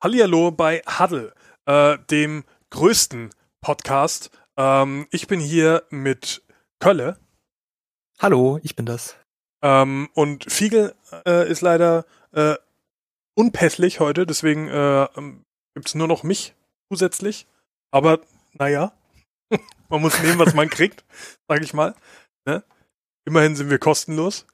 Hallihallo bei Huddle, äh, dem größten Podcast. Ähm, ich bin hier mit Kölle. Hallo, ich bin das. Ähm, und Fiegel äh, ist leider äh, unpässlich heute, deswegen äh, gibt es nur noch mich zusätzlich. Aber naja, man muss nehmen, was man kriegt, sag ich mal. Ne? Immerhin sind wir kostenlos.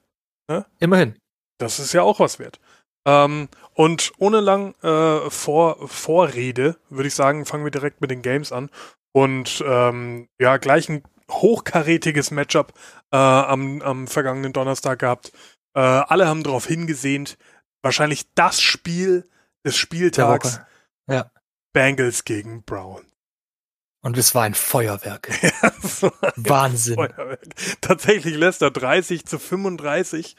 Ne? Immerhin. Das ist ja auch was wert. Ähm, und ohne lang äh, Vor Vorrede, würde ich sagen, fangen wir direkt mit den Games an. Und ähm, ja, gleich ein hochkarätiges Matchup äh, am, am vergangenen Donnerstag gehabt. Äh, alle haben darauf hingesehnt. Wahrscheinlich das Spiel des Spieltags. Ja. Bengals gegen Brown. Und es war ein Feuerwerk. Ja, Wahnsinn. Feuerwerk. Tatsächlich lässt er 30 zu 35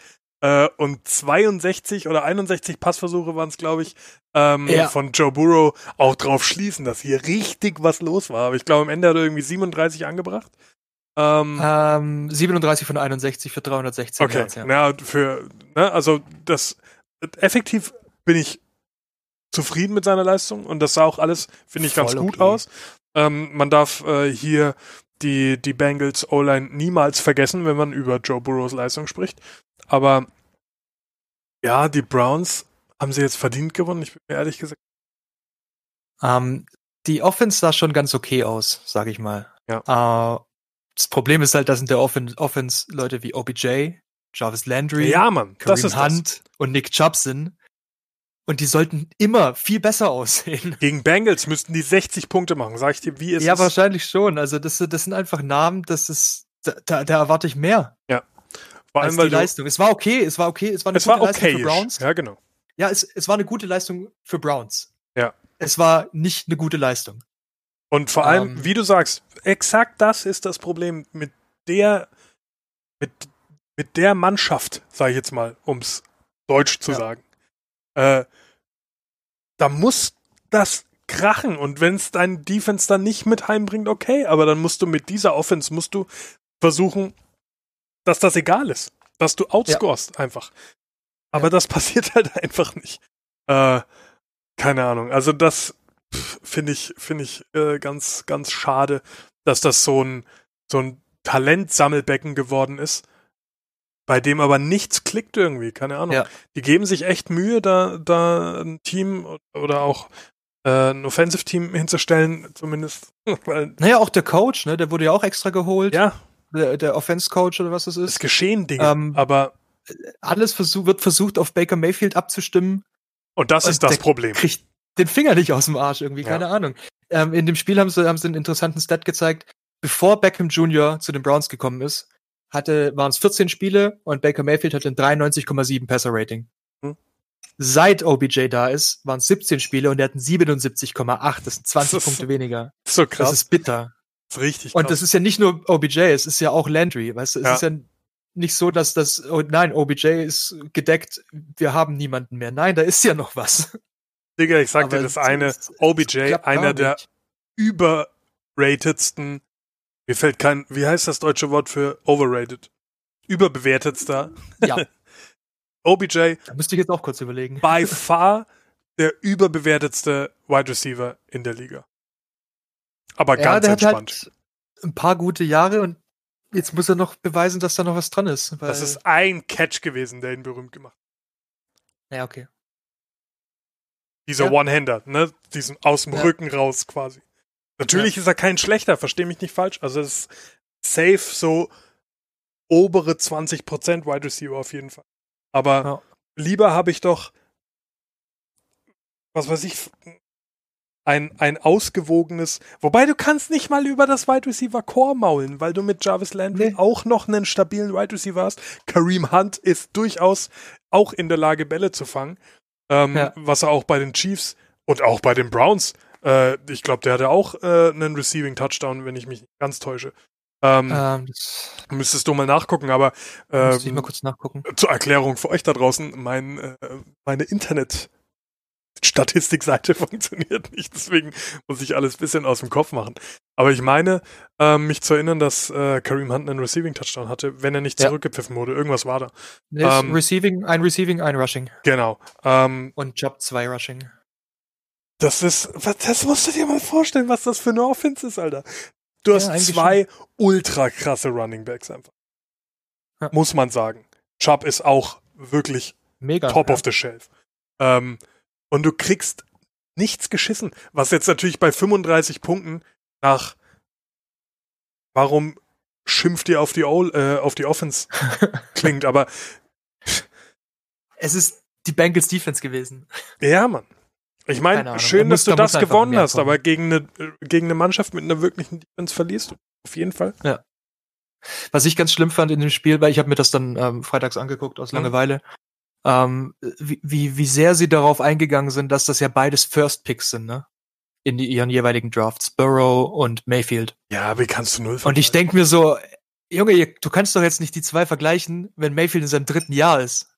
äh, und 62 oder 61 Passversuche waren es, glaube ich, ähm, ja. von Joe Burrow auch drauf schließen, dass hier richtig was los war. Aber ich glaube, am Ende hat er irgendwie 37 angebracht. Ähm, ähm, 37 von 61 für 316 okay. Yards, ja. ja. für, ne, also das effektiv bin ich zufrieden mit seiner Leistung und das sah auch alles, finde ich, Voll ganz gut okay. aus. Ähm, man darf äh, hier die, die Bengals O-Line niemals vergessen, wenn man über Joe Burrows Leistung spricht. Aber ja, die Browns haben sie jetzt verdient gewonnen, ich bin mir ehrlich gesagt. Ähm, die Offense sah schon ganz okay aus, sag ich mal. Ja. Äh, das Problem ist halt, dass in der Offen Offense Leute wie OBJ, Jarvis Landry, ja, Mann, Kareem Hunt das. und Nick Chubb sind. Und die sollten immer viel besser aussehen. Gegen Bengals müssten die 60 Punkte machen, sag ich dir, wie ist Ja, wahrscheinlich schon. Also das, das sind einfach Namen, das ist, da, da erwarte ich mehr. Ja. Vor allem, als die Leistung. Es war okay, es war okay, es war eine es gute war Leistung für Browns. Ja, genau. Ja, es, es war eine gute Leistung für Browns. Ja. Es war nicht eine gute Leistung. Und vor allem, um, ähm. wie du sagst, exakt das ist das Problem mit der, mit, mit der Mannschaft, sage ich jetzt mal, ums Deutsch zu ja. sagen. Äh, da muss das krachen und wenn es dein Defense dann nicht mit heimbringt, okay, aber dann musst du mit dieser Offense musst du versuchen, dass das egal ist. Dass du outscorest ja. einfach. Aber ja. das passiert halt einfach nicht. Äh, keine Ahnung. Also das finde ich, finde ich äh, ganz, ganz schade, dass das so ein, so ein Talentsammelbecken geworden ist, bei dem aber nichts klickt irgendwie, keine Ahnung. Ja. Die geben sich echt Mühe, da, da ein Team oder auch äh, ein Offensive-Team hinzustellen, zumindest. naja, auch der Coach, ne, der wurde ja auch extra geholt. Ja, der, der Offense-Coach oder was das ist. Es geschehen Dinge, ähm, aber alles versuch, wird versucht, auf Baker Mayfield abzustimmen. Und das ist das Problem. Kriegt den Finger nicht aus dem Arsch irgendwie, keine ja. Ahnung. Ähm, in dem Spiel haben sie, haben sie einen interessanten Stat gezeigt. Bevor Beckham Jr. zu den Browns gekommen ist, hatte, waren es 14 Spiele und Baker Mayfield hatte ein 93,7 Passer-Rating. Hm. Seit OBJ da ist, waren es 17 Spiele und er hat ein 77,8. Das sind 20 das Punkte weniger. So krass. Das ist bitter. Das ist richtig krass. Und das ist ja nicht nur OBJ, es ist ja auch Landry. Weißt du, es ja. ist ja nicht so, dass das, oh nein, OBJ ist gedeckt, wir haben niemanden mehr. Nein, da ist ja noch was. Digga, ich sag dir das eine, OBJ, einer der überratedsten, mir fällt kein, wie heißt das deutsche Wort für overrated? Überbewertetster. Ja. OBJ. Da müsste ich jetzt auch kurz überlegen. By far der überbewertetste Wide Receiver in der Liga. Aber ja, ganz entspannt. Hat halt ein paar gute Jahre und jetzt muss er noch beweisen, dass da noch was dran ist. das ist ein Catch gewesen, der ihn berühmt gemacht hat. Ja, okay. Dieser ja. One-Hander, ne? Diesen aus dem ja. Rücken raus quasi. Natürlich ja. ist er kein schlechter, versteh mich nicht falsch. Also es ist safe so obere 20% Wide Receiver auf jeden Fall. Aber lieber habe ich doch, was weiß ich, ein, ein ausgewogenes, wobei du kannst nicht mal über das Wide Receiver Core maulen, weil du mit Jarvis Landry nee. auch noch einen stabilen Wide Receiver hast. Kareem Hunt ist durchaus auch in der Lage, Bälle zu fangen, ähm, ja. was er auch bei den Chiefs und auch bei den Browns, äh, ich glaube, der hatte auch äh, einen Receiving Touchdown, wenn ich mich ganz täusche. Ähm, ähm, müsstest du mal nachgucken, aber ähm, ich mal kurz nachgucken. Zur Erklärung für euch da draußen, mein, äh, meine Internet Statistikseite funktioniert nicht, deswegen muss ich alles ein bisschen aus dem Kopf machen. Aber ich meine, äh, mich zu erinnern, dass äh, Kareem Hunt einen Receiving Touchdown hatte, wenn er nicht ja. zurückgepfiffen wurde. Irgendwas war da. Ähm, Receiving, ein Receiving, ein Rushing. Genau. Ähm, Und Job zwei Rushing. Das ist, das musst du dir mal vorstellen, was das für eine Offense ist, Alter. Du hast ja, zwei schon. ultra krasse Running Backs einfach. Ja. Muss man sagen. Chubb ist auch wirklich Mega, top of the shelf. Ähm, und du kriegst nichts geschissen. Was jetzt natürlich bei 35 Punkten nach warum schimpft ihr auf die, o äh, auf die Offense klingt, aber es ist die Bengals Defense gewesen. Ja, Mann. Ich meine, schön, dass du da das gewonnen hast, aber gegen eine, gegen eine Mannschaft mit einer wirklichen Defense verlierst du. Auf jeden Fall. Ja. Was ich ganz schlimm fand in dem Spiel, weil ich habe mir das dann ähm, freitags angeguckt aus mhm. Langeweile, mhm. Ähm, wie, wie, wie sehr sie darauf eingegangen sind, dass das ja beides First Picks sind, ne? In die, ihren jeweiligen Drafts, Burrow und Mayfield. Ja, wie kannst du null Und ich denk mir so, Junge, du kannst doch jetzt nicht die zwei vergleichen, wenn Mayfield in seinem dritten Jahr ist.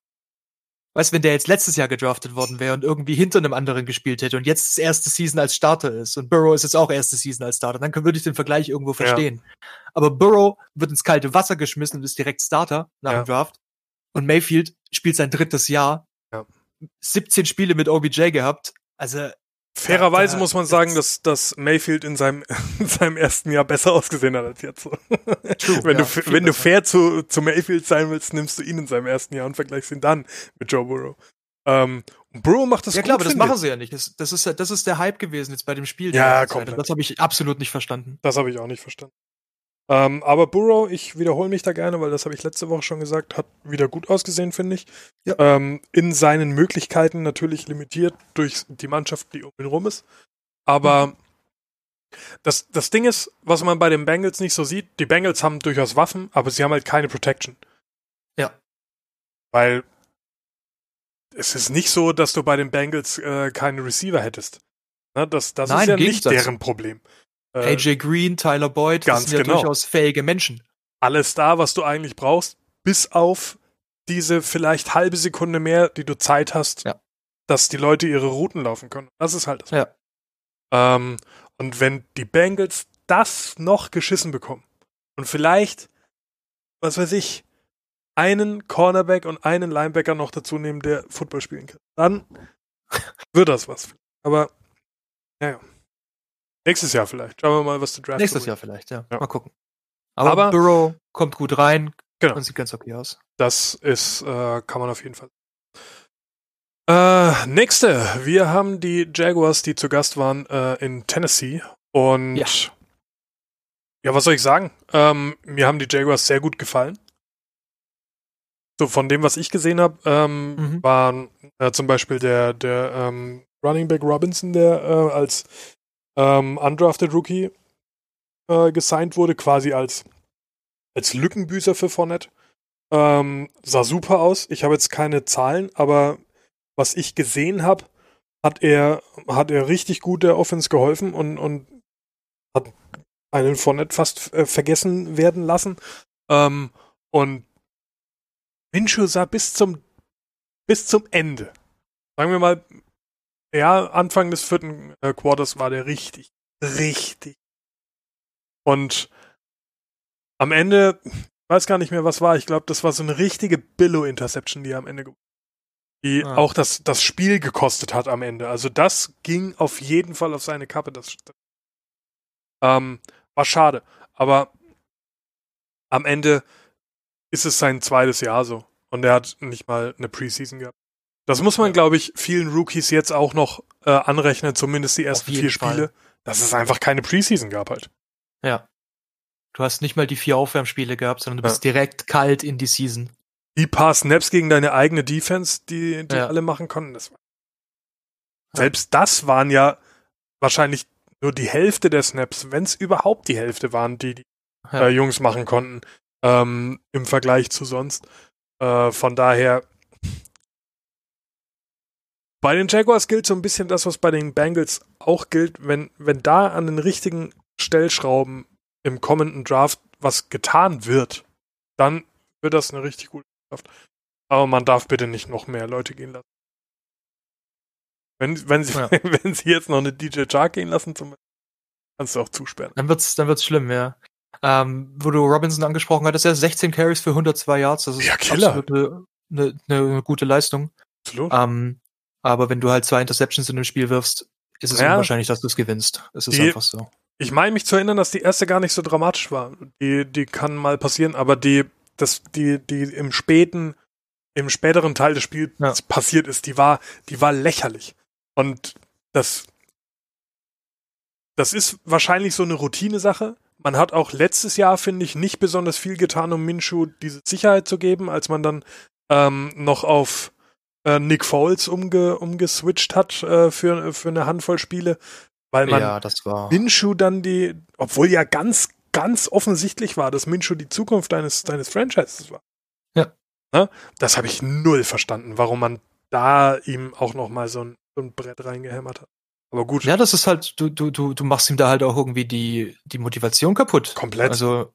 Weißt, wenn der jetzt letztes Jahr gedraftet worden wäre und irgendwie hinter einem anderen gespielt hätte und jetzt das erste Season als Starter ist und Burrow ist jetzt auch erste Season als Starter, dann würde ich den Vergleich irgendwo verstehen. Ja. Aber Burrow wird ins kalte Wasser geschmissen und ist direkt Starter nach ja. dem Draft. Und Mayfield spielt sein drittes Jahr. Ja. 17 Spiele mit OBJ gehabt. Also Fairerweise ja, muss man sagen, dass, dass Mayfield in seinem, in seinem ersten Jahr besser ausgesehen hat als jetzt. True, wenn ja, du, wenn du fair zu, zu Mayfield sein willst, nimmst du ihn in seinem ersten Jahr und vergleichst ihn dann mit Joe Burrow. Ähm, Burrow macht das Ja klar, aber das machen sie ja nicht. Das, das, ist, das ist der Hype gewesen jetzt bei dem Spiel. Ja, komplett. Das habe ich absolut nicht verstanden. Das habe ich auch nicht verstanden. Ähm, aber Burrow, ich wiederhole mich da gerne, weil das habe ich letzte Woche schon gesagt, hat wieder gut ausgesehen, finde ich. Ja. Ähm, in seinen Möglichkeiten natürlich limitiert durch die Mannschaft, die um ihn rum ist. Aber mhm. das, das Ding ist, was man bei den Bengals nicht so sieht, die Bengals haben durchaus Waffen, aber sie haben halt keine Protection. Ja. Weil es ist nicht so, dass du bei den Bengals äh, keine Receiver hättest. Ne, das das Nein, ist ja nicht deren Problem. Äh, AJ Green, Tyler Boyd, ganz das sind ja genau. durchaus fähige Menschen. Alles da, was du eigentlich brauchst, bis auf diese vielleicht halbe Sekunde mehr, die du Zeit hast, ja. dass die Leute ihre Routen laufen können. Das ist halt das. Ja. Ähm, und wenn die Bengals das noch geschissen bekommen und vielleicht, was weiß ich, einen Cornerback und einen Linebacker noch dazu nehmen, der Football spielen kann, dann wird das was. Aber, naja. Nächstes Jahr vielleicht. Schauen wir mal, was der Draft Nächstes Jahr vielleicht, ja. ja. Mal gucken. Aber, Aber Burrow kommt gut rein genau. und sieht ganz okay aus. Das ist, äh, kann man auf jeden Fall. Äh, nächste. Wir haben die Jaguars, die zu Gast waren äh, in Tennessee. Und ja. ja, was soll ich sagen? Ähm, mir haben die Jaguars sehr gut gefallen. So, von dem, was ich gesehen habe, ähm, mhm. waren äh, zum Beispiel der, der ähm, Running Back Robinson, der äh, als ähm, undrafted Rookie äh, gesigned wurde, quasi als, als Lückenbüßer für Fournette. Ähm, sah super aus. Ich habe jetzt keine Zahlen, aber was ich gesehen habe, hat er, hat er richtig gut der Offense geholfen und, und hat einen Fournette fast äh, vergessen werden lassen. Ähm, und Minshew sah bis zum, bis zum Ende, sagen wir mal ja, Anfang des vierten äh, Quarters war der richtig, richtig. Und am Ende, ich weiß gar nicht mehr, was war. Ich glaube, das war so eine richtige Billow-Interception, die er am Ende die ah. auch das, das Spiel gekostet hat am Ende. Also das ging auf jeden Fall auf seine Kappe. Das, ähm, war schade. Aber am Ende ist es sein zweites Jahr so. Und er hat nicht mal eine Preseason gehabt. Das muss man, glaube ich, vielen Rookies jetzt auch noch äh, anrechnen, zumindest die ersten vier Spiele, Fall. dass es einfach keine Preseason gab halt. Ja. Du hast nicht mal die vier Aufwärmspiele gehabt, sondern du bist ja. direkt kalt in die Season. Die paar Snaps gegen deine eigene Defense, die, die ja. alle machen konnten, das war. Ja. Selbst das waren ja wahrscheinlich nur die Hälfte der Snaps, wenn es überhaupt die Hälfte waren, die die äh, Jungs machen konnten, ähm, im Vergleich zu sonst. Äh, von daher, bei den Jaguars gilt so ein bisschen das, was bei den Bengals auch gilt, wenn, wenn da an den richtigen Stellschrauben im kommenden Draft was getan wird, dann wird das eine richtig gute Draft. Aber man darf bitte nicht noch mehr Leute gehen lassen. Wenn, wenn, sie, ja. wenn sie jetzt noch eine DJ Chark gehen lassen, zum kannst du auch zusperren. Dann wird's, dann wird's schlimm, ja. Ähm, wo du Robinson angesprochen hattest, er 16 Carries für 102 Yards, das ist ja, Killer. absolut eine, eine, eine gute Leistung. Absolut. Ähm, aber wenn du halt zwei Interceptions in dem Spiel wirfst, ist es Ja. unwahrscheinlich, dass du es gewinnst. Es ist Die- einfach so. Ich meine mich zu erinnern, dass die erste gar nicht so dramatisch war. Die, die kann mal passieren, aber die, das, die, die im späten, im späteren Teil des Spiels Ja. passiert ist, die war, die war lächerlich. Und das, das ist wahrscheinlich so eine Routine-Sache. Man hat auch letztes Jahr, finde ich, nicht besonders viel getan, um Minshew diese Sicherheit zu geben, als man dann ähm, noch auf äh, Nick Foles umge, umgeswitcht hat äh, für, für eine Handvoll Spiele, weil man Ja, das war. Minshew dann die, obwohl ja ganz, ganz offensichtlich war, dass Minshew die Zukunft deines, deines Franchises war. Ja. Ne? Das habe ich null verstanden, warum man da ihm auch noch mal so ein, so ein Brett reingehämmert hat. Aber gut, Ja, das ist halt, du, du, du, du machst ihm da halt auch irgendwie die, die Motivation kaputt. komplett. Also,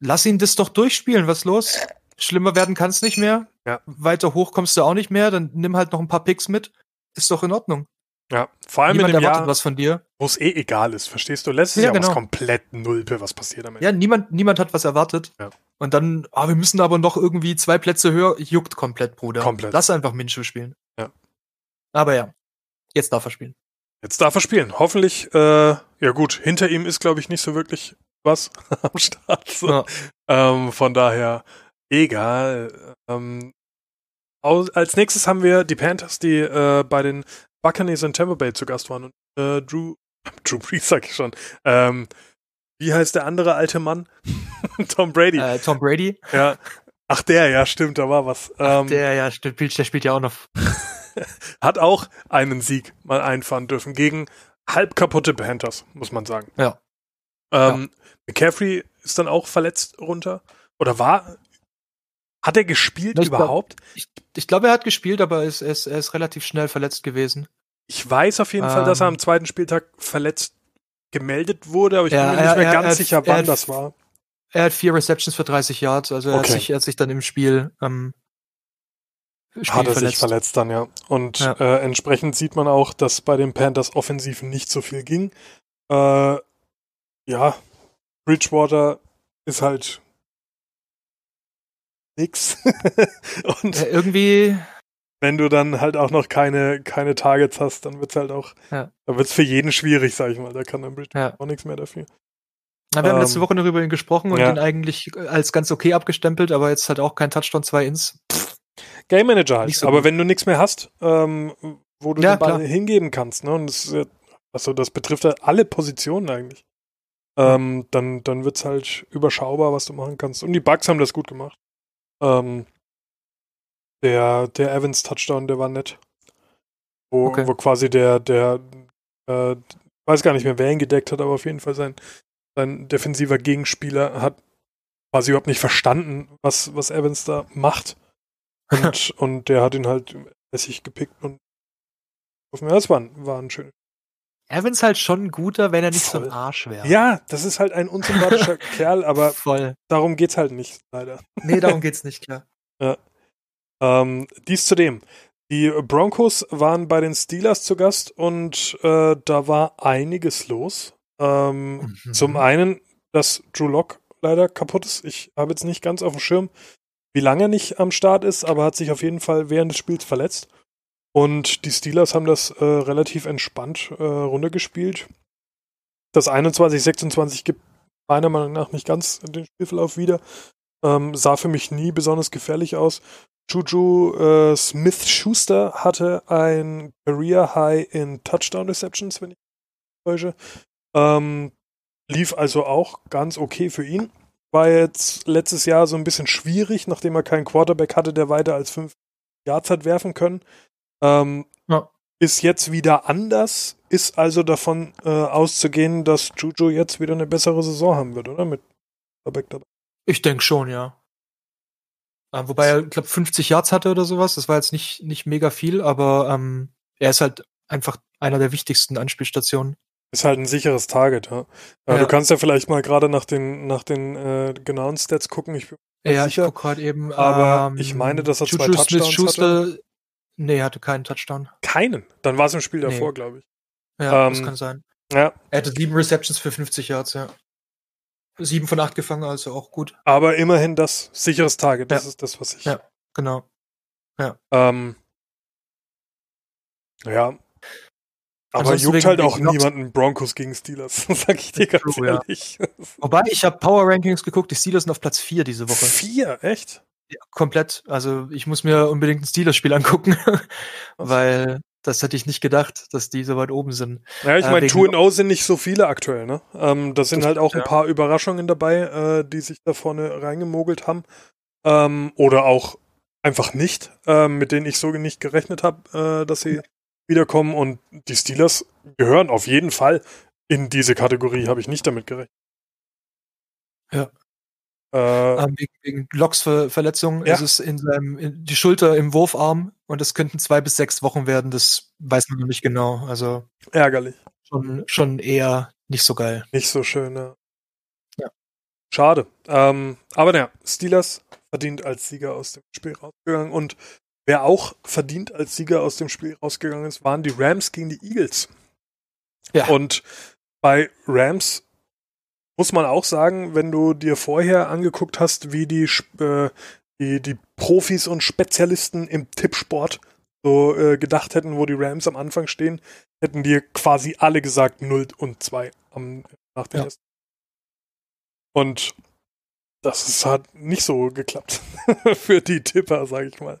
lass ihn das doch durchspielen, was los? Schlimmer werden kann's nicht mehr. Ja. Weiter hoch kommst du auch nicht mehr, dann nimm halt noch ein paar Picks mit. Ist doch in Ordnung. ja, vor allem Niemand in dem erwartet Jahr, was von dir. wo es eh egal ist, verstehst du? Letztes Ja, Jahr war genau. es komplett Nulpe, was passiert damit. Ja, niemand, niemand hat was erwartet. Ja. Und dann, ah, wir müssen aber noch irgendwie zwei Plätze höher. Juckt komplett, Bruder. Komplett. Lass einfach Minshew spielen. Ja. Aber ja, jetzt darf er spielen. Jetzt darf er spielen. Hoffentlich, äh, ja gut, hinter ihm ist, glaube ich, nicht so wirklich was am Start. So. Ja. Ähm, von daher, egal. Ähm, als nächstes haben wir die Panthers, die äh, bei den Buccaneers in Tampa Bay zu Gast waren. Und äh, Drew, Drew Brees sag ich schon. Ähm, wie heißt der andere alte Mann? Tom Brady. Äh, Tom Brady, Ja. Ach, der, ja, stimmt, da war was. Ähm, der ja spielt, der spielt ja auch noch. hat auch einen Sieg mal einfahren dürfen gegen halb kaputte Panthers, muss man sagen. Ja. Ähm, McCaffrey ist dann auch verletzt runter. Oder war. Hat er gespielt Ich glaub- überhaupt? Ich glaube, er hat gespielt, aber er ist, er ist, er ist relativ schnell verletzt gewesen. Ich weiß auf jeden Fall, dass er Ähm. am zweiten Spieltag verletzt gemeldet wurde, aber ich Ja, bin mir nicht mehr er- ganz er- sicher, er wann hat- das war. Er hat vier Receptions für 30 Yards, also er, Okay. hat, sich, er hat sich dann im Spiel, ähm, Spiel Hat er verletzt. sich verletzt dann, ja. Und Ja. Äh, entsprechend sieht man auch, dass bei den Panthers offensiv nicht so viel ging. Äh, ja, Bridgewater ist halt nix. Und Ja, irgendwie, wenn du dann halt auch noch keine, keine Targets hast, dann wird's halt auch, Ja. dann wird's für jeden schwierig, sag ich mal. Da kann dann Ja. auch nichts mehr dafür. na, wir haben Ähm, letzte Woche noch über ihn gesprochen und ja. ihn eigentlich als ganz okay abgestempelt, aber jetzt halt auch kein Touchdown, zwei Ins. Game Manager halt. So Aber gut. wenn du nichts mehr hast, ähm, wo du den Ball klar. hingeben kannst, ne? Und das, also das betrifft ja alle Positionen eigentlich. Ähm, dann, dann wird's halt überschaubar, was du machen kannst. Und die Bugs haben das gut gemacht. Ähm, der, der Evans Touchdown, der war nett. Wo, Okay. wo quasi der, der, äh, ich weiß gar nicht mehr, wer ihn gedeckt hat, aber auf jeden Fall sein, sein defensiver Gegenspieler hat quasi überhaupt nicht verstanden, was, was Evans da macht. Und, und der hat ihn halt lässig gepickt und das war, ein- war ein schönes. Evans halt schon guter, wenn er nicht so Voll. ein Arsch wäre. Ja, das ist halt ein unsympathischer Kerl, aber voll. darum geht's halt nicht, leider. Nee, darum geht's nicht, klar. Ähm, dies zudem. Die Broncos waren bei den Steelers zu Gast und äh, da war einiges los. Ähm, Mhm. Zum einen, dass Drew Lock leider kaputt ist. Ich habe jetzt nicht ganz auf dem Schirm, wie lange er nicht am Start ist, aber hat sich auf jeden Fall während des Spiels verletzt. Und die Steelers haben das äh, relativ entspannt äh, runtergespielt. Das 21-26 gibt meiner Meinung nach nicht ganz den Spielverlauf wieder. Ähm, sah für mich nie besonders gefährlich aus. Juju äh, Smith-Schuster hatte ein Career High in Touchdown Receptions, wenn ich mich täusche. Ähm, lief also auch ganz okay für ihn. War jetzt letztes Jahr so ein bisschen schwierig, nachdem er keinen Quarterback hatte, der weiter als fünf Yards hat werfen können. Ähm, Ja. Ist jetzt wieder anders, ist also davon äh, auszugehen, dass Juju jetzt wieder eine bessere Saison haben wird, oder? Mit Quarterback dabei. Ich denke schon, ja. Äh, wobei er, glaube 50 Yards hatte oder sowas. Das war jetzt nicht, nicht mega viel, aber ähm, er ist halt einfach einer der wichtigsten Anspielstationen. Ist halt ein sicheres Target, ja. Ja. Du kannst ja vielleicht mal gerade nach den, nach den äh, genauen Stats gucken. Ich bin Ja, sicher. ich guck gerade eben. aber ähm, ich meine, dass er zwei Juju Touchdowns Smith-Schuster, Nee, er hatte keinen Touchdown. keinen. Dann war es im Spiel Nee. davor, glaube ich. Ja, Ähm, das kann sein. Ja, Er hatte sieben Receptions für 50 Yards, ja. Sieben von acht gefangen, also auch gut. aber immerhin das sicheres Target. Das Ja. ist das, was ich. Ja. Genau. Ähm, ja. Aber juckt halt auch niemanden Broncos gegen Steelers, sag ich dir ganz True, ehrlich. Ja. Wobei, ich habe Power Rankings geguckt, die Steelers sind auf Platz 4 diese Woche. Vier, echt? Ja, komplett. Also ich muss mir unbedingt ein Steelers-Spiel angucken, weil das hätte ich nicht gedacht, dass die so weit oben sind. Ja, ich äh, meine, 2-0 sind nicht so viele aktuell, ne? Ähm, da sind halt auch ein paar Überraschungen dabei, äh, die sich da vorne reingemogelt haben. Ähm, oder auch einfach nicht, äh, mit denen ich so nicht gerechnet habe, äh, dass sie wiederkommen. Und die Steelers gehören auf jeden Fall in diese Kategorie, habe ich nicht damit gerechnet. Ja. Äh, ähm, wegen, wegen Locks Verletzung ja. ist es in seinem in die Schulter im Wurfarm und es könnten zwei bis sechs Wochen werden. Das weiß man noch nicht genau. Also ärgerlich. Schon, schon eher nicht so geil. Nicht so schön, ja. ja. Schade. Ähm, aber naja, Steelers verdient als Sieger aus dem Spiel rausgegangen und wer auch verdient als Sieger aus dem Spiel rausgegangen ist, waren die Rams gegen die Eagles. Ja. Und bei Rams muss man auch sagen, wenn du dir vorher angeguckt hast, wie die, äh, die, die Profis und Spezialisten im Tippsport so äh, gedacht hätten, wo die Rams am Anfang stehen, hätten dir quasi alle gesagt 0 und 2 am, nach dem ja. ersten. Und das ist, hat nicht so geklappt für die Tipper, sag ich mal.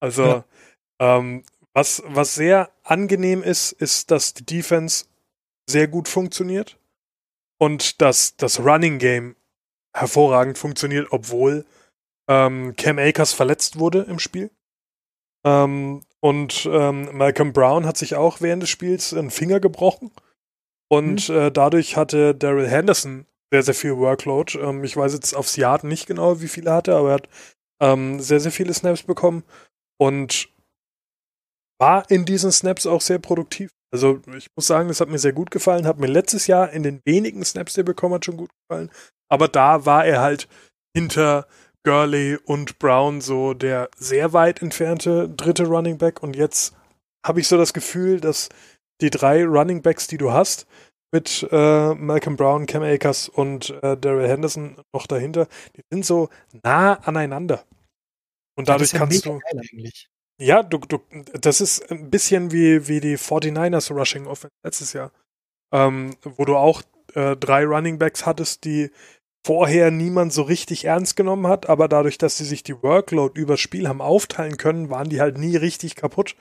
Also, ja. ähm, was, was sehr angenehm ist, ist, dass die Defense sehr gut funktioniert und dass das Running Game hervorragend funktioniert, obwohl ähm, Cam Akers verletzt wurde im Spiel. Ähm, und ähm, Malcolm Brown hat sich auch während des Spiels einen Finger gebrochen. Und mhm. äh, dadurch hatte Daryl Henderson sehr, sehr viel Workload. Ähm, ich weiß jetzt aufs Yard nicht genau, wie viele er hatte, aber er hat ähm, sehr, sehr viele Snaps bekommen und war in diesen Snaps auch sehr produktiv. Also ich muss sagen, das hat mir sehr gut gefallen. Hat mir letztes Jahr in den wenigen Snaps, die er bekommen hat, schon gut gefallen. Aber da war er halt hinter Gurley und Brown so der sehr weit entfernte dritte Running Back. Und jetzt habe ich so das Gefühl, dass die drei Running Backs, die du hast, mit äh, Malcolm Brown, Cam Akers und äh, Daryl Henderson noch dahinter, die sind so nah aneinander. Und dadurch ja kannst du. Ja, du, du, das ist ein bisschen wie, wie die 49ers Rushing Offense letztes Jahr. Ähm, wo du auch äh, drei Running Backs hattest, die vorher niemand so richtig ernst genommen hat, aber dadurch, dass sie sich die Workload übers Spiel haben aufteilen können, waren die halt nie richtig kaputt,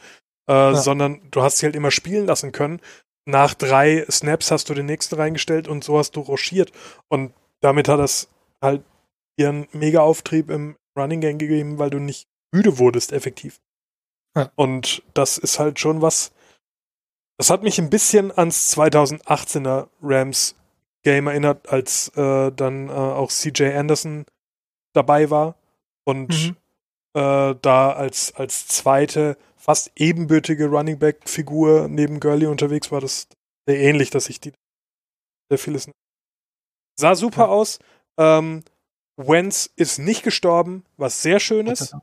äh, ja. sondern du hast sie halt immer spielen lassen können. Nach drei Snaps hast du den nächsten reingestellt und so hast du rochiert. Und damit hat das halt ihren Mega-Auftrieb im Running Game gegeben, weil du nicht müde wurdest, effektiv. Ja. Und das ist halt schon was. Das hat mich ein bisschen ans 2018er Rams Game erinnert, als äh, dann äh, auch CJ Anderson dabei war und mhm. äh, da als, als zweite, fast ebenbürtige Running Back Figur neben Gurley unterwegs war. Das sehr ähnlich, dass ich die sehr vieles sah super ja. aus. Ähm, Wentz ist nicht gestorben, was sehr schön ist.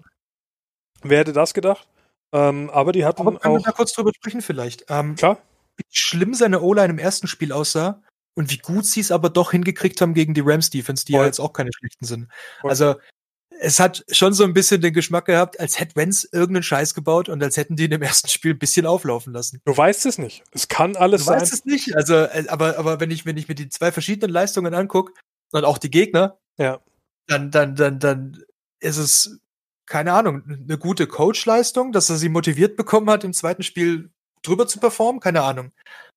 Wer hätte das gedacht? Ähm, aber die hatten aber können auch. wir da kurz drüber sprechen vielleicht? Ähm, Klar. Wie schlimm seine O-Line im ersten Spiel aussah und wie gut sie es aber doch hingekriegt haben gegen die Rams Defense, die Voll. ja jetzt auch keine schlechten sind. Voll. Also es hat schon so ein bisschen den Geschmack gehabt, als hätte Wenz irgendeinen Scheiß gebaut und als hätten die in dem ersten Spiel ein bisschen auflaufen lassen. Du weißt es nicht. Es kann alles du sein. Du weißt es nicht. Also, äh, aber, aber wenn ich, wenn ich mir die zwei verschiedenen Leistungen angucke und auch die Gegner, ja. dann, dann, dann, dann ist es keine Ahnung, eine gute Coach-Leistung, dass er sie motiviert bekommen hat, im zweiten Spiel drüber zu performen, keine Ahnung.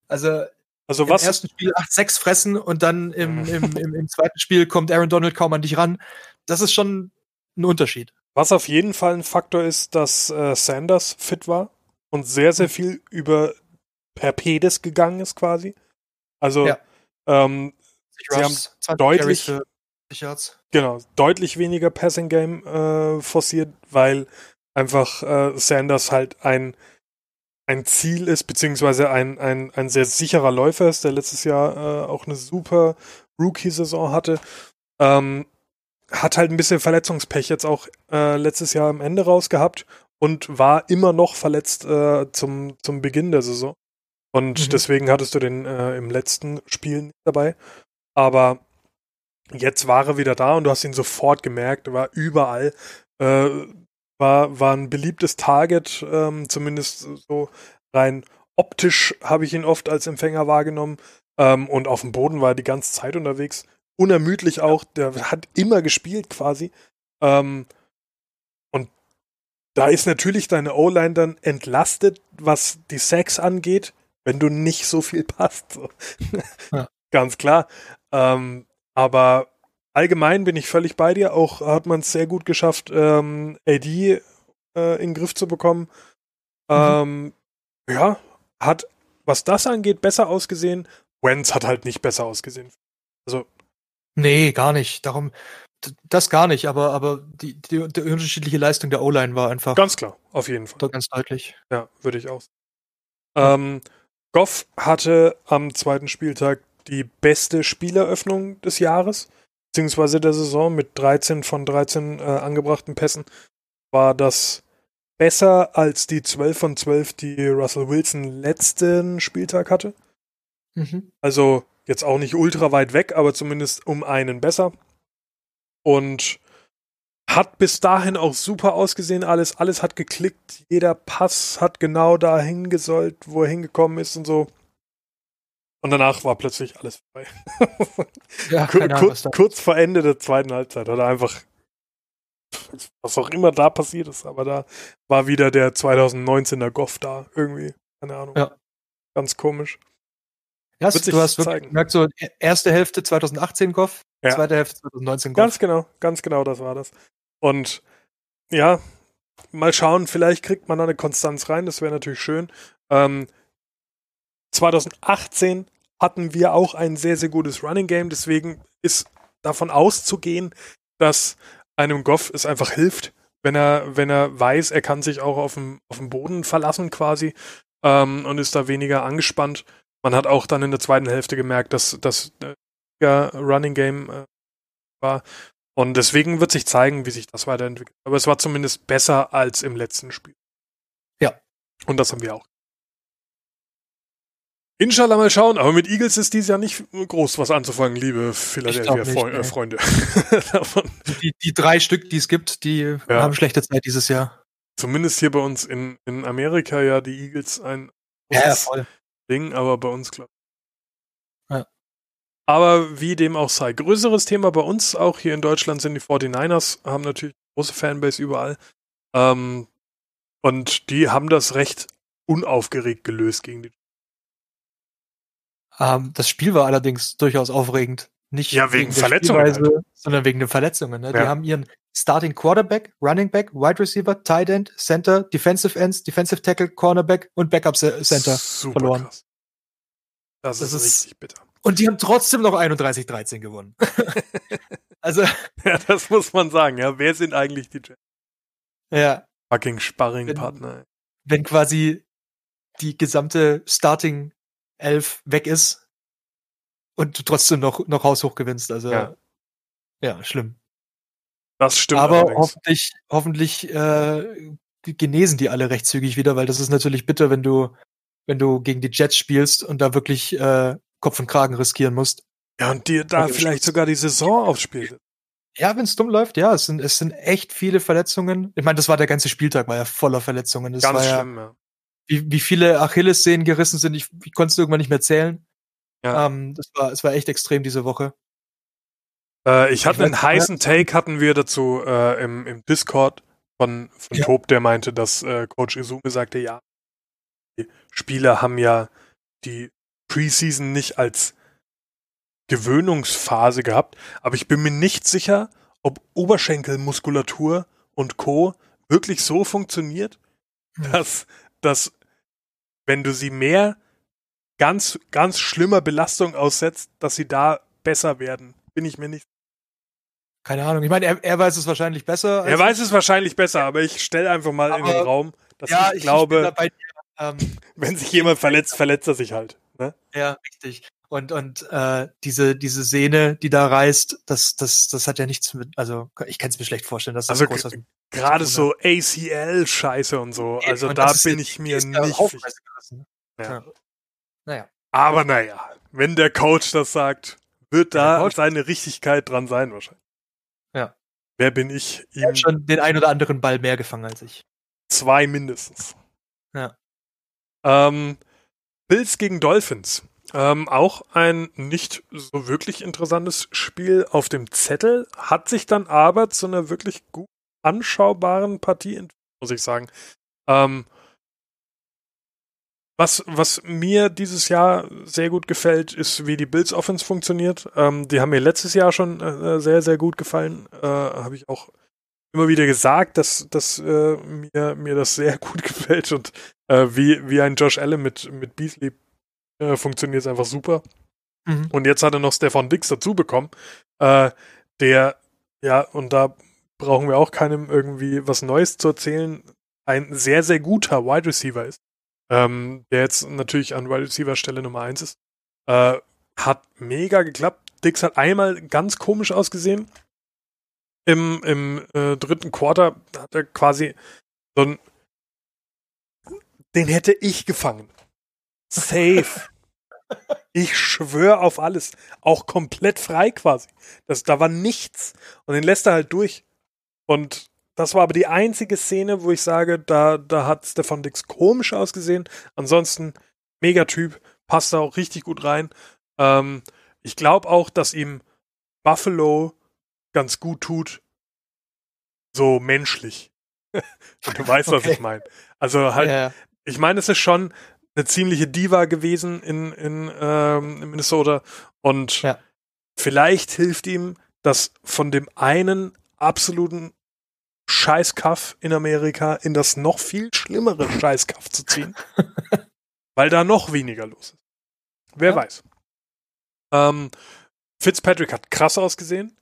Also, also was? im ersten Spiel 8-6 fressen und dann im, im, im, im, zweiten Spiel kommt Aaron Donald kaum an dich ran. Das ist schon ein Unterschied. Was auf jeden Fall ein Faktor ist, dass äh, Sanders fit war und sehr, sehr viel über per Pedis gegangen ist quasi. Also ja. ähm, sie haben deutlich Yards. Genau, deutlich weniger Passing Game äh, forciert, weil einfach äh, Sanders halt ein, ein Ziel ist, beziehungsweise ein, ein, ein sehr sicherer Läufer ist, der letztes Jahr äh, auch eine super Rookie-Saison hatte. Ähm, hat halt ein bisschen Verletzungspech jetzt auch äh, letztes Jahr am Ende raus gehabt und war immer noch verletzt äh, zum, zum Beginn der Saison. Und mhm. deswegen hattest du den äh, im letzten Spiel nicht dabei. Aber Jetzt war er wieder da und du hast ihn sofort gemerkt, er war überall, äh, war, war ein beliebtes Target, ähm, zumindest so rein optisch habe ich ihn oft als Empfänger wahrgenommen. Ähm, und auf dem Boden war er die ganze Zeit unterwegs. Unermüdlich auch. Der hat immer gespielt quasi. Ähm, und da ist natürlich deine O-Line dann entlastet, was die Sex angeht, wenn du nicht so viel passt. So. Ja. Ganz klar. Ähm, aber allgemein bin ich völlig bei dir. Auch hat man es sehr gut geschafft, ähm, AD äh, in den Griff zu bekommen. Mhm. Ähm, ja, hat, was das angeht, besser ausgesehen. Wenz hat halt nicht besser ausgesehen. Also. Nee, gar nicht. Darum, das gar nicht, aber, aber die, die, die unterschiedliche Leistung der O-Line war einfach. Ganz klar, auf jeden Fall. Ganz deutlich. Ja, würde ich auch. Ähm, Goff hatte am zweiten Spieltag die beste Spieleröffnung des Jahres, beziehungsweise der Saison mit 13 von 13 äh, angebrachten Pässen. War das besser als die 12 von 12, die Russell Wilson letzten Spieltag hatte? Mhm. Also jetzt auch nicht ultra weit weg, aber zumindest um einen besser. Und hat bis dahin auch super ausgesehen, alles, alles hat geklickt, jeder Pass hat genau dahin gesollt, wo er hingekommen ist und so. Und danach war plötzlich alles vorbei. Ja, Kur kurz, kurz vor Ende der zweiten Halbzeit hat er einfach, was auch immer da passiert ist, aber da war wieder der 2019er Goff da irgendwie. Keine Ahnung. Ja. Ganz komisch. Ja, du hast wirklich gemerkt, so erste Hälfte 2018 Goff, ja. zweite Hälfte 2019 Goff. Ganz genau, ganz genau, das war das. Und ja, mal schauen, vielleicht kriegt man da eine Konstanz rein, das wäre natürlich schön. Ähm, 2018 hatten wir auch ein sehr, sehr gutes Running Game. Deswegen ist davon auszugehen, dass einem Goff es einfach hilft, wenn er, wenn er weiß, er kann sich auch auf dem, auf dem Boden verlassen quasi ähm, und ist da weniger angespannt. Man hat auch dann in der zweiten Hälfte gemerkt, dass das äh, Running Game äh, war. Und deswegen wird sich zeigen, wie sich das weiterentwickelt. Aber es war zumindest besser als im letzten Spiel. Ja. Und das haben wir auch. Inshallah mal schauen, aber mit Eagles ist dieses Jahr nicht groß was anzufangen, liebe Philadelphia-Freunde. Äh, die, die, drei Stück, die es gibt, die ja. haben schlechte Zeit dieses Jahr. Zumindest hier bei uns in, in Amerika ja die Eagles ein ja. Ding, aber bei uns glaube ja. Aber wie dem auch sei. Größeres Thema bei uns, auch hier in Deutschland, sind die 49ers, haben natürlich große Fanbase überall. Ähm, und die haben das recht unaufgeregt gelöst gegen die ähm, das Spiel war allerdings durchaus aufregend. Nicht ja, wegen, wegen Verletzungen, halt. sondern wegen den Verletzungen. Ne? Ja. Die haben ihren Starting Quarterback, Running Back, Wide Receiver, Tight End, Center, Defensive Ends, Defensive Tackle, Cornerback und Backup Center Super verloren. Krass. Das, das ist, richtig bitter. Und die haben trotzdem noch 31-13 gewonnen. also. Ja, das muss man sagen. Ja, wer sind eigentlich die Jets? Ja. Fucking Sparringpartner. Wenn, wenn quasi die gesamte Starting elf weg ist und du trotzdem noch, noch haushoch gewinnst. Also ja, ja schlimm. Das stimmt. Aber allerdings. hoffentlich, hoffentlich äh, genesen die alle recht zügig wieder, weil das ist natürlich bitter, wenn du, wenn du gegen die Jets spielst und da wirklich äh, Kopf und Kragen riskieren musst. Ja, und dir da und vielleicht sogar die Saison aufs Spiel. Ja, wenn es dumm läuft, ja, es sind, es sind echt viele Verletzungen. Ich meine, das war der ganze Spieltag, war ja voller Verletzungen. Das Ganz war schlimm, ja, ja wie, wie viele Achillessehnen gerissen sind. Ich, ich konnte es irgendwann nicht mehr zählen. Ja. Ähm, das war, es war echt extrem diese Woche. Äh, ich hatte einen heißen Take hatten wir dazu äh, im, im Discord von, von ja. Tob, der meinte, dass äh, Coach Izume sagte, ja, die Spieler haben ja die Preseason nicht als Gewöhnungsphase gehabt, aber ich bin mir nicht sicher, ob Oberschenkelmuskulatur und Co. wirklich so funktioniert, hm. dass, dass wenn du sie mehr ganz, ganz schlimmer Belastung aussetzt, dass sie da besser werden. Bin ich mir nicht. Keine Ahnung. Ich meine, er, er weiß es wahrscheinlich besser. Er weiß es wahrscheinlich besser, aber ich stelle einfach mal aber, in den Raum, dass ja, ich, ich glaube, ich ähm, wenn sich jemand verletzt, verletzt er sich halt. Ne? Ja, richtig. Und, und äh, diese, diese Sehne, die da reißt, das, das, das hat ja nichts mit, also ich kann es mir schlecht vorstellen, dass das also groß Gerade so ACL-Scheiße und so. Also und da bin ich mir nicht. Ne? Ja. ja. Naja. Aber naja, wenn der Coach das sagt, wird da seine Richtigkeit dran sein wahrscheinlich. Ja. Wer bin ich? Er hat schon den ein oder anderen Ball mehr gefangen als ich. Zwei mindestens. Ja. Ähm, Bills gegen Dolphins. Ähm, auch ein nicht so wirklich interessantes Spiel auf dem Zettel, hat sich dann aber zu einer wirklich gut anschaubaren Partie entwickelt, muss ich sagen. Ähm, was, was mir dieses Jahr sehr gut gefällt, ist, wie die Bills Offense funktioniert. Ähm, die haben mir letztes Jahr schon äh, sehr, sehr gut gefallen. Äh, Habe ich auch immer wieder gesagt, dass, dass äh, mir, mir das sehr gut gefällt und äh, wie, wie ein Josh Allen mit, mit Beasley äh, funktioniert es einfach super. Mhm. Und jetzt hat er noch Stefan Dix dazu bekommen, äh, der, ja, und da brauchen wir auch keinem irgendwie was Neues zu erzählen, ein sehr, sehr guter Wide Receiver ist ähm, der jetzt natürlich an Wide Receiver Stelle Nummer 1 ist. Äh, hat mega geklappt. Dix hat einmal ganz komisch ausgesehen. Im, im äh, dritten Quarter hat er quasi so ein. Den hätte ich gefangen. Safe. ich schwöre auf alles. Auch komplett frei quasi. Das, da war nichts. Und den lässt er halt durch. Und das war aber die einzige Szene, wo ich sage, da, da hat Stefan Dix komisch ausgesehen. Ansonsten mega Typ, passt da auch richtig gut rein. Ähm, ich glaube auch, dass ihm Buffalo ganz gut tut, so menschlich. du weißt, okay. was ich meine. Also halt, yeah. ich meine, es ist schon eine ziemliche Diva gewesen in, in, ähm, in Minnesota und ja. vielleicht hilft ihm, das von dem einen absoluten Scheißkaff in Amerika in das noch viel schlimmere Scheißkaff zu ziehen. weil da noch weniger los ist. Wer ja. weiß. Ähm, Fitzpatrick hat krass ausgesehen.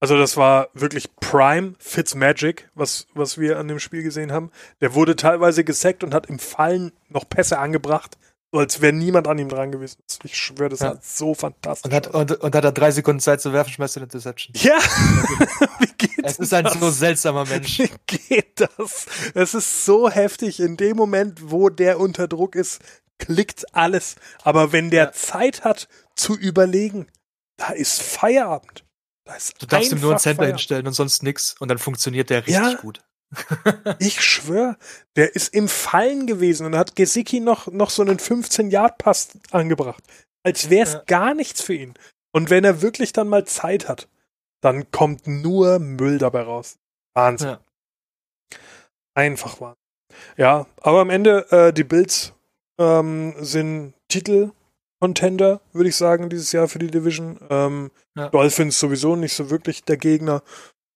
Also das war wirklich Prime Fitzmagic, was, was wir an dem Spiel gesehen haben. Der wurde teilweise gesackt und hat im Fallen noch Pässe angebracht, so als wäre niemand an ihm dran gewesen. Ich schwöre, das ja. war so fantastisch. Und hat, und, und hat er drei Sekunden Zeit zu werfen, schmeißt er eine Interception. Ja! Wie geht es ist ein so seltsamer Mensch. Wie geht das? Es ist so heftig. In dem Moment, wo der unter Druck ist, klickt alles. Aber wenn der ja. Zeit hat zu überlegen, da ist Feierabend. Du darfst ihm nur einen Center hinstellen und sonst nix und dann funktioniert der richtig ja, gut. ich schwöre, der ist im Fallen gewesen und hat Gesicki noch, noch so einen 15-Yard-Pass angebracht. Als wäre es ja. gar nichts für ihn. Und wenn er wirklich dann mal Zeit hat, dann kommt nur Müll dabei raus. Wahnsinn. Ja. Einfach Wahnsinn. Ja, aber am Ende, äh, die Bills ähm, sind Titel-Contender, würde ich sagen, dieses Jahr für die Division. Ähm, ja. Dolphins sowieso nicht so wirklich der Gegner.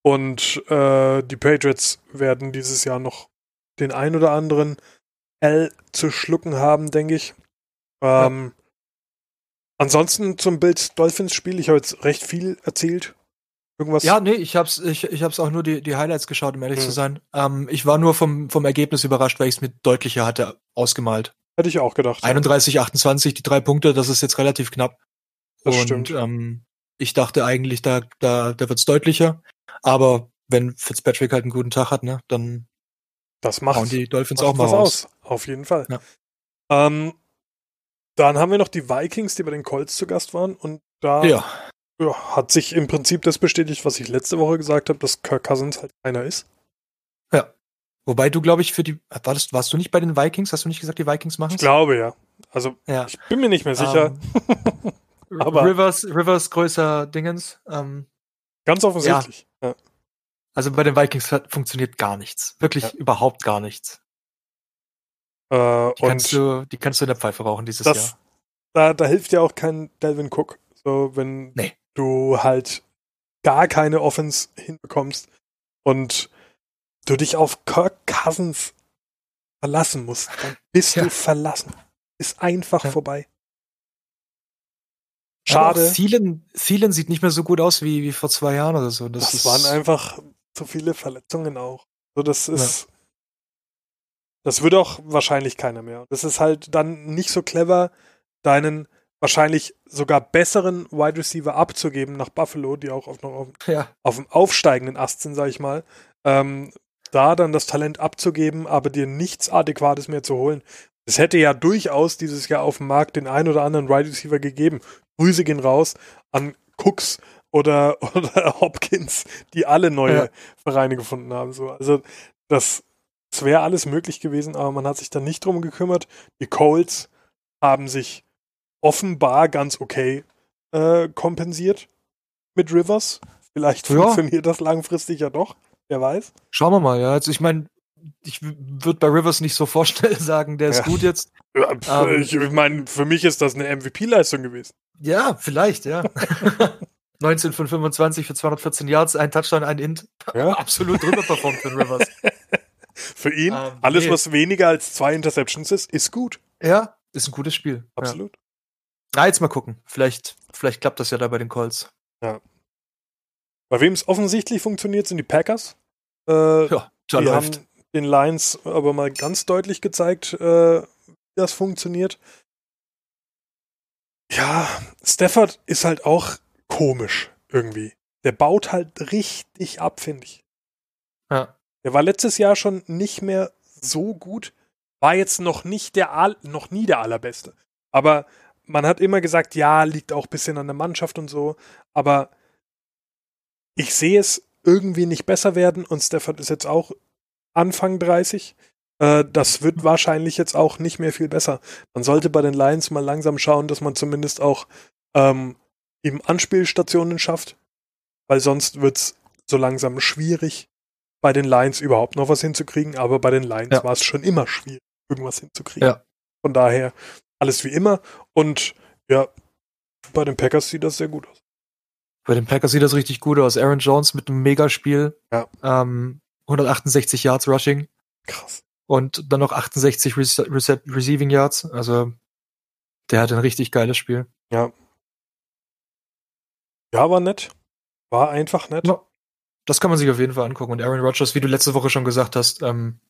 Und äh, die Patriots werden dieses Jahr noch den ein oder anderen L zu schlucken haben, denke ich. Ähm, ja. Ansonsten zum Bild Dolphins Spiel, ich habe jetzt recht viel erzählt. Irgendwas? Ja, nee, ich hab's, ich, ich hab's auch nur die, die Highlights geschaut, um ehrlich hm. zu sein. Ähm, ich war nur vom, vom Ergebnis überrascht, weil ich es mir deutlicher hatte ausgemalt. Hätte ich auch gedacht. 31, 28, die drei Punkte, das ist jetzt relativ knapp. Das Und, stimmt. Ähm, ich dachte eigentlich, da, da, da wird's deutlicher. Aber wenn Fitzpatrick halt einen guten Tag hat, ne, dann das macht hauen die Dolphins auch mal aus. Auf jeden Fall. Ja. Ähm, dann haben wir noch die Vikings, die bei den Colts zu Gast waren. Und da ja. Ja, hat sich im Prinzip das bestätigt, was ich letzte Woche gesagt habe, dass Kirk Cousins halt einer ist. Wobei du, glaube ich, für die. Warst, warst du nicht bei den Vikings? Hast du nicht gesagt, die Vikings machen Ich glaube, ja. Also, ja. ich bin mir nicht mehr sicher. Um, ähm, Aber Rivers, Rivers größer Dingens. Ähm, Ganz offensichtlich. Ja. ja. Also bei den Vikings funktioniert gar nichts. Wirklich ja. überhaupt gar nichts. Äh, die, kannst du, die kannst du in der Pfeife rauchen dieses das, Jahr. Da, da hilft ja auch kein Delvin Cook. So, wenn nee. du halt gar keine Offense hinbekommst und du dich auf Kirk Cousins verlassen musst, dann bist ja. du verlassen. Ist einfach ja. vorbei. Schade. Thielen, Thielen sieht nicht mehr so gut aus wie, wie vor zwei Jahren oder so. Das, das waren einfach zu viele Verletzungen auch. So, das ist. Ja. Das würde auch wahrscheinlich keiner mehr. Das ist halt dann nicht so clever, deinen wahrscheinlich sogar besseren Wide Receiver abzugeben nach Buffalo, die auch auf, noch auf, ja. auf dem aufsteigenden Ast sind, sag ich mal. Ähm, da dann das Talent abzugeben, aber dir nichts Adäquates mehr zu holen. Es hätte ja durchaus dieses Jahr auf dem Markt den ein oder anderen Wide Receiver gegeben. Grüße gehen raus an Cooks oder, oder Hopkins, die alle neue ja. Vereine gefunden haben. So. Also das, das wäre alles möglich gewesen, aber man hat sich dann nicht drum gekümmert. Die Colts haben sich offenbar ganz okay äh, kompensiert mit Rivers. Vielleicht Ja. funktioniert das langfristig ja doch. Wer weiß. Schauen wir mal, ja. Also ich meine, ich würde bei Rivers nicht so vorschnell sagen, der ist Ja. gut jetzt. Ja, Ähm. ich meine, für mich ist das eine MVP-Leistung gewesen. Ja, vielleicht, ja. 19 von 25 für 214 Yards, ein Touchdown, ein Int. Ja. Absolut drüber performt für Rivers. Für ihn, Ähm, alles, nee. was weniger als zwei Interceptions ist, ist gut. Ja, ist ein gutes Spiel. Ja. Absolut. Na, jetzt mal gucken. Vielleicht, vielleicht klappt das ja da bei den Colts. Bei wem es offensichtlich funktioniert, sind die Packers. Äh, Ja, die läuft. haben den Lions aber mal ganz deutlich gezeigt, äh, wie das funktioniert. Ja, Stafford ist halt auch komisch irgendwie. Der baut halt richtig ab, finde ich. Ja. Der war letztes Jahr schon nicht mehr so gut, war jetzt noch nicht der All, noch nie der allerbeste. Aber man hat immer gesagt, ja, liegt auch ein bisschen an der Mannschaft und so. Aber ich sehe es irgendwie nicht besser werden und Stafford ist jetzt auch Anfang 30. Äh, das wird wahrscheinlich jetzt auch nicht mehr viel besser. Man sollte bei den Lions mal langsam schauen, dass man zumindest auch ähm, ihm Anspielstationen schafft, weil sonst wird es so langsam schwierig, bei den Lions überhaupt noch was hinzukriegen. Aber bei den Lions Ja. war es schon immer schwierig, irgendwas hinzukriegen. Ja. Von daher alles wie immer. Und ja, bei den Packers sieht das sehr gut aus. Bei den Packers sieht das richtig gut aus. Aaron Jones mit einem Megaspiel. Ja. Ähm, 168 Yards Rushing Krass. und dann noch 68 Rece Rece Receiving Yards. Also der hat ein richtig geiles Spiel. Ja, war nett. War einfach nett. Ja. Das kann man sich auf jeden Fall angucken. Und Aaron Rodgers, wie du letzte Woche schon gesagt hast, ähm,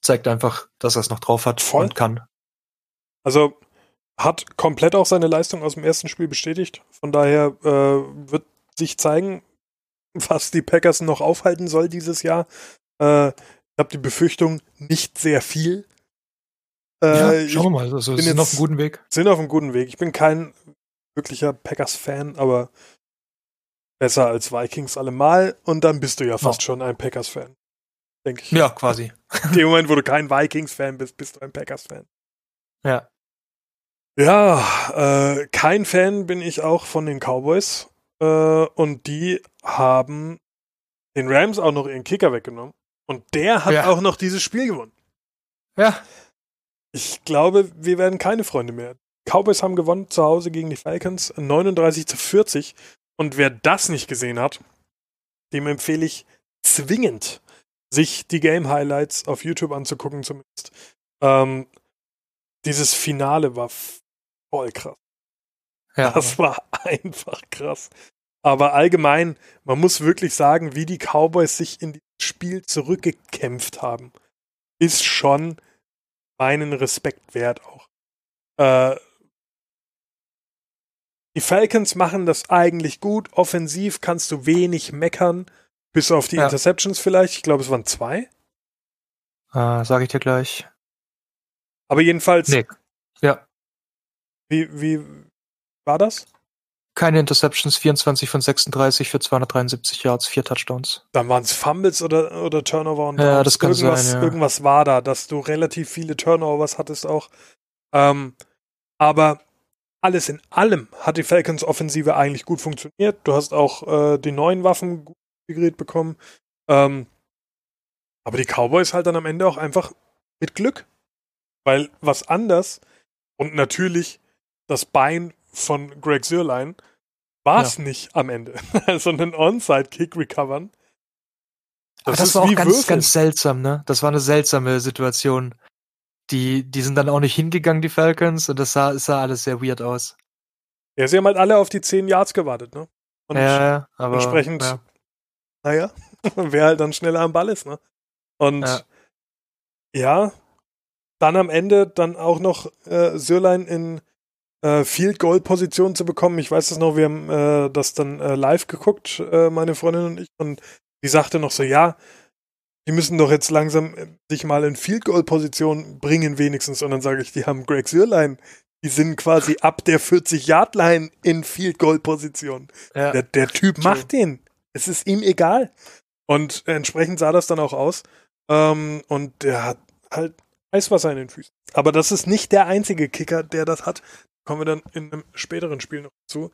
zeigt einfach, dass er es noch drauf hat Voll. und kann. Also hat komplett auch seine Leistung aus dem ersten Spiel bestätigt. Von daher äh, wird sich zeigen, was die Packers noch aufhalten soll dieses Jahr. Äh, ich habe die Befürchtung, nicht sehr viel. Äh, ja, schauen wir mal. Also, sind auf einem guten Weg. sind auf einem guten Weg. Ich bin kein wirklicher Packers-Fan, aber besser als Vikings allemal. Und dann bist du ja fast schon ein Packers-Fan. Denke ich. Ja, quasi. In dem Moment, wo du kein Vikings-Fan bist, bist du ein Packers-Fan. Ja. Ja, äh, kein Fan bin ich auch von den Cowboys. Äh, und die haben den Rams auch noch ihren Kicker weggenommen. Und der hat Ja. auch noch dieses Spiel gewonnen. Ja. Ich glaube, wir werden keine Freunde mehr. Cowboys haben gewonnen zu Hause gegen die Falcons 39 zu 40. Und wer das nicht gesehen hat, dem empfehle ich zwingend, sich die Game Highlights auf YouTube anzugucken, zumindest. Ähm, dieses Finale war voll krass. Ja. Das war einfach krass. Aber allgemein, man muss wirklich sagen, wie die Cowboys sich in das Spiel zurückgekämpft haben, ist schon meinen Respekt wert auch. Äh, die Falcons machen das eigentlich gut. Offensiv kannst du wenig meckern, bis auf die Ja. Interceptions vielleicht. Ich glaube, es waren zwei. äh, sag ich dir gleich. Aber jedenfalls, Nee. Ja. Wie, wie war das? Keine Interceptions, 24 von 36 für 273 Yards, vier Touchdowns. Dann waren es Fumbles oder, oder Turnover und Ja, das kann irgendwas, sein, ja. irgendwas war da, dass du relativ viele Turnovers hattest auch. Ähm, aber alles in allem hat die Falcons Offensive eigentlich gut funktioniert. Du hast auch äh, die neuen Waffen gut integriert bekommen. Ähm, aber die Cowboys halt dann am Ende auch einfach mit Glück. Weil was anders und natürlich das Bein von Greg Sörlein war es nicht am Ende. Also einen Onside-Kick recovern. Aber das ist war auch ganz, Würfeln. ganz seltsam, ne? Das war eine seltsame Situation. Die, die sind dann auch nicht hingegangen, die Falcons, und das sah, sah alles sehr weird aus. Ja, sie haben halt alle auf die 10 Yards gewartet, ne? Und ja, ja, aber. entsprechend- Ja. naja, wer halt dann schneller am Ball ist, ne? Und Ja. ja, dann am Ende dann auch noch äh, Sörlein in äh, Field Goal Position zu bekommen. Ich weiß das noch, wir haben äh, das dann äh, live geguckt, äh, meine Freundin und ich, und die sagte noch so, ja, die müssen doch jetzt langsam äh, sich mal in Field Goal Position bringen wenigstens. Und dann sage ich, die haben Greg Sörlein. Die sind quasi ab der 40-Yard-Line in Field Goal Position. Ja. Der, der Typ macht den. Es ist ihm egal. Und entsprechend sah das dann auch aus. Ähm, und der hat halt Eiswasser in den Füßen. Aber das ist nicht der einzige Kicker, der das hat. Kommen wir dann in einem späteren Spiel noch zu.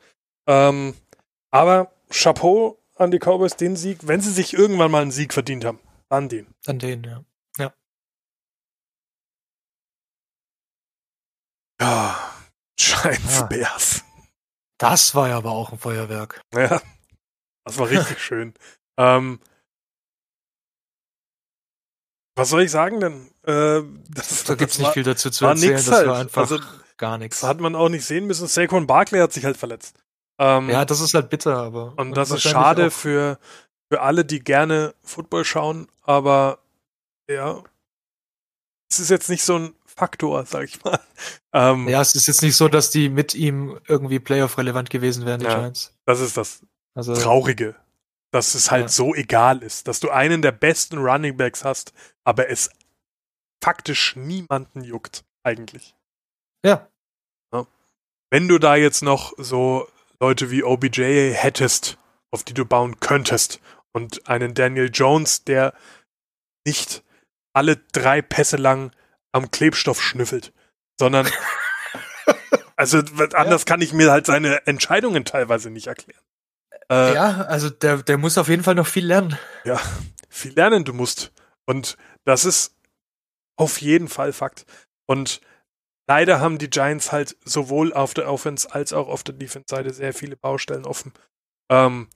Ähm, aber Chapeau an die Cowboys, den Sieg. Wenn sie sich irgendwann mal einen Sieg verdient haben, dann den. Dann den, ja. Ja. Ja. Giants ja. Bears. Das war ja aber auch ein Feuerwerk. Ja. Das war richtig schön. Ähm, was soll ich sagen denn? Äh, das, da gibt es nicht viel dazu zu erzählen. Das halt. war einfach also, gar nichts. Hat man auch nicht sehen müssen. Saquon Barkley hat sich halt verletzt. Ähm, ja, das ist halt bitter, aber. Und das ist schade für, für alle, die gerne Football schauen, aber ja, es ist jetzt nicht so ein Faktor, sag ich mal. Ähm, ja, es ist jetzt nicht so, dass die mit ihm irgendwie Playoff-relevant gewesen wären, die ja, Giants. Das ist das also, Traurige. Dass es halt ja. so egal ist, dass du einen der besten Running Backs hast, aber es faktisch niemanden juckt, eigentlich. Ja. ja. Wenn du da jetzt noch so Leute wie OBJ hättest, auf die du bauen könntest, und einen Daniel Jones, der nicht alle drei Pässe lang am Klebstoff schnüffelt, sondern also anders ja. kann ich mir halt seine Entscheidungen teilweise nicht erklären. Äh, ja, also der, der muss auf jeden Fall noch viel lernen. Ja, viel lernen du musst. Und das ist auf jeden Fall Fakt. Und leider haben die Giants halt sowohl auf der Offense als auch auf der Defense-Seite sehr viele Baustellen offen. Ähm,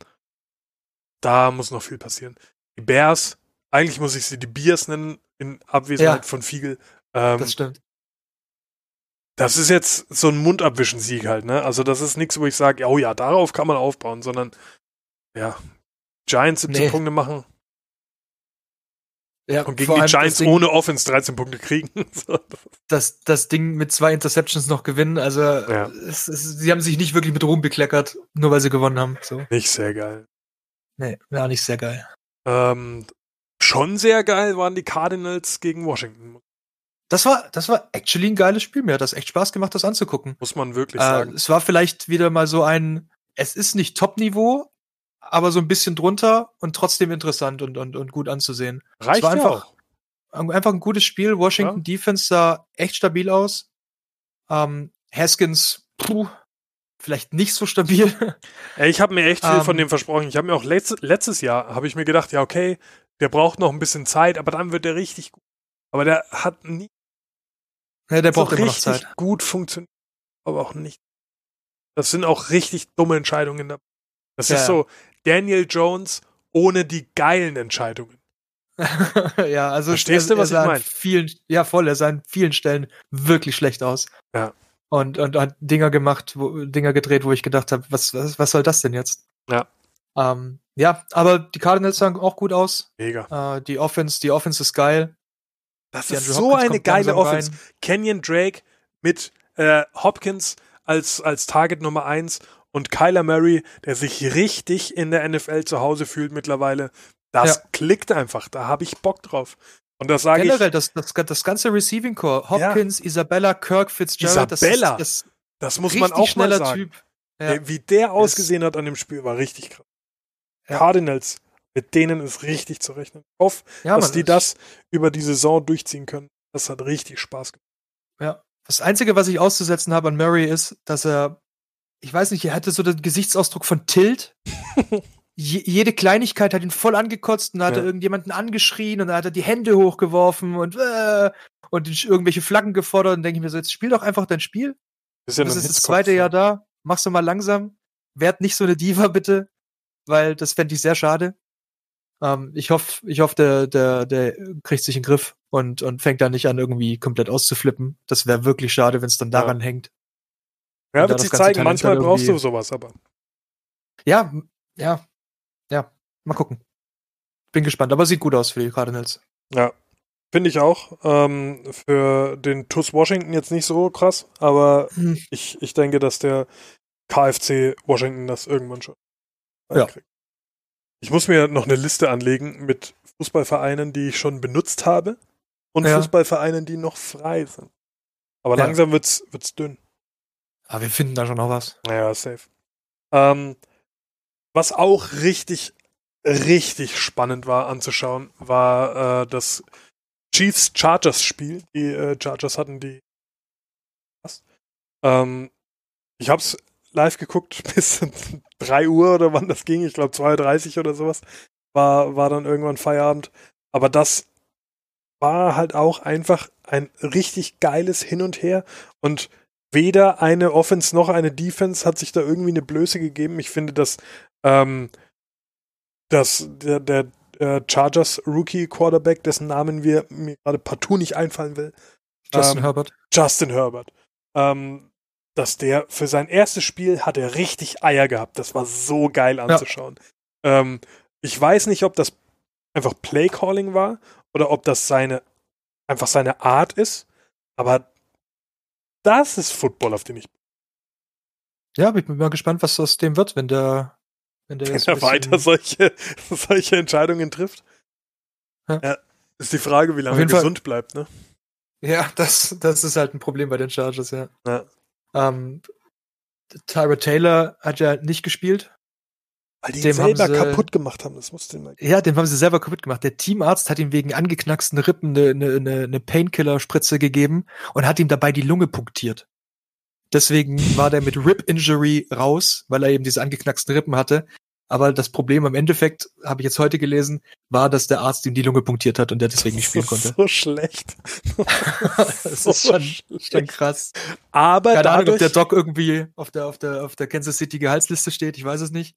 da muss noch viel passieren. Die Bears, eigentlich muss ich sie die Bears nennen, in Abwesenheit ja, von Fiegel. Ähm, das stimmt. Das ist jetzt so ein Mundabwischen-Sieg halt, ne? Also das ist nichts, wo ich sage, oh ja, darauf kann man aufbauen, sondern ja, Giants 17 nee. Punkte machen. Ja, und gegen die Giants Ding, ohne Offense 13 Punkte kriegen. das, das Ding mit zwei Interceptions noch gewinnen, also ja. es, es, sie haben sich nicht wirklich mit Ruhm bekleckert, nur weil sie gewonnen haben. So. Nicht sehr geil. Nee, war nicht sehr geil. Ähm, schon sehr geil waren die Cardinals gegen Washington. Das war, das war actually ein geiles Spiel. Mir hat das echt Spaß gemacht, das anzugucken. Muss man wirklich äh, sagen. Es war vielleicht wieder mal so ein, es ist nicht Top-Niveau, aber so ein bisschen drunter und trotzdem interessant und, und, und gut anzusehen. Reicht es war einfach, auch. einfach ein gutes Spiel. Washington ja. Defense sah echt stabil aus. Ähm, Haskins, puh, vielleicht nicht so stabil. Ich habe mir echt viel um, von ähm. dem versprochen. Ich habe mir auch letzt, letztes Jahr habe ich mir gedacht, ja okay, der braucht noch ein bisschen Zeit, aber dann wird er richtig gut. Aber der hat nie ja, der braucht so immer noch Zeit. gut funktioniert, aber auch nicht. Das sind auch richtig dumme Entscheidungen dabei. Das ja. ist so Daniel Jones ohne die geilen Entscheidungen. ja, also verstehst er, du, was ich meine? Vielen, ja, voll. Er sah an vielen Stellen wirklich schlecht aus. Ja. Und, und hat Dinger gemacht, wo, Dinger gedreht, wo ich gedacht habe, was, was, was soll das denn jetzt? Ja. Ähm, ja, aber die Cardinals sahen auch gut aus. Mega. Äh, die Offense, die Offense ist geil. Das ist so Hopkins eine geile Offense. Rein. Kenyon Drake mit äh, Hopkins als, als Target Nummer 1 und Kyler Murray, der sich richtig in der NFL zu Hause fühlt mittlerweile. Das ja. klickt einfach. Da habe ich Bock drauf. Und das sage ich. Generell, das, das, das ganze Receiving Core, Hopkins, ja. Isabella, Kirk, Fitzgerald, Isabella, das, ist, das, muss man auch mal sagen. Typ. Ja. Wie der ausgesehen hat an dem Spiel, war richtig krass. Cardinals, mit denen ist richtig zu rechnen. Ich hoffe, dass die das über die Saison durchziehen können. Das hat richtig Spaß gemacht. Ja. Das Einzige, was ich auszusetzen habe an Murray, ist, dass er, ich weiß nicht, er hatte so den Gesichtsausdruck von Tilt. Je, jede Kleinigkeit hat ihn voll angekotzt und da hat ja. er irgendjemanden angeschrien und dann hat er die Hände hochgeworfen und, äh, und irgendwelche Flaggen gefordert und denke ich mir so, jetzt spiel doch einfach dein Spiel. Ist ja das ist das zweite Jahr da. Machst du mal langsam. Werd nicht so eine Diva, bitte weil das fände ich sehr schade. Ähm, ich hoffe, ich hoffe, der, der, der kriegt sich in den Griff und, und fängt da nicht an, irgendwie komplett auszuflippen. Das wäre wirklich schade, wenn es dann daran ja. hängt. Ja, wird sich zeigen, manchmal brauchst du sowas, aber. Ja, ja, ja, mal gucken. Bin gespannt, aber sieht gut aus für die Cardinals. Ja, finde ich auch. Ähm, für den TUS Washington jetzt nicht so krass, aber hm. ich, ich denke, dass der KFC Washington das irgendwann schon ja. Ich muss mir noch eine Liste anlegen mit Fußballvereinen, die ich schon benutzt habe und ja. Fußballvereinen, die noch frei sind. Aber ja. langsam wird's, wird's dünn. Aber wir finden da schon noch was. Ja, safe. Ähm, was auch richtig, richtig spannend war anzuschauen, war äh, das Chiefs-Chargers-Spiel. Die äh, Chargers hatten die. Ähm, ich hab's live geguckt bis 3 Uhr oder wann das ging. Ich glaube 2.30 Uhr oder sowas. War, war dann irgendwann Feierabend. Aber das war halt auch einfach ein richtig geiles Hin und Her. Und weder eine Offense noch eine Defense hat sich da irgendwie eine Blöße gegeben. Ich finde, dass, ähm, dass der, der äh, Chargers Rookie Quarterback, dessen Namen wir mir gerade partout nicht einfallen will. Justin ähm, Herbert. Justin Herbert. Ähm, dass der für sein erstes Spiel hat er richtig Eier gehabt. Das war so geil anzuschauen. Ja. Ähm, ich weiß nicht, ob das einfach Playcalling war oder ob das seine einfach seine Art ist, aber das ist Football, auf den ich ja, ich bin mal gespannt, was aus dem wird, wenn der wenn der, wenn der weiter solche, solche Entscheidungen trifft. Ja. ja. Ist die Frage, wie lange er gesund Fall. bleibt, ne? Ja, das, das ist halt ein Problem bei den Chargers, ja. ja. Ähm, Tyra Taylor hat ja nicht gespielt. Weil die ihn selber sie, kaputt gemacht haben, das musste. Ja, den haben sie selber kaputt gemacht. Der Teamarzt hat ihm wegen angeknacksten Rippen eine, eine, eine Painkiller-Spritze gegeben und hat ihm dabei die Lunge punktiert. Deswegen war der mit Rip Injury raus, weil er eben diese angeknacksten Rippen hatte. Aber das Problem am Endeffekt, habe ich jetzt heute gelesen, war, dass der Arzt ihm die Lunge punktiert hat und der deswegen nicht spielen konnte. So schlecht. das so ist schon, schon krass. Aber Keine dadurch, Ahnung, ob der Doc irgendwie auf der, auf der, auf der Kansas City Gehaltsliste steht, ich weiß es nicht.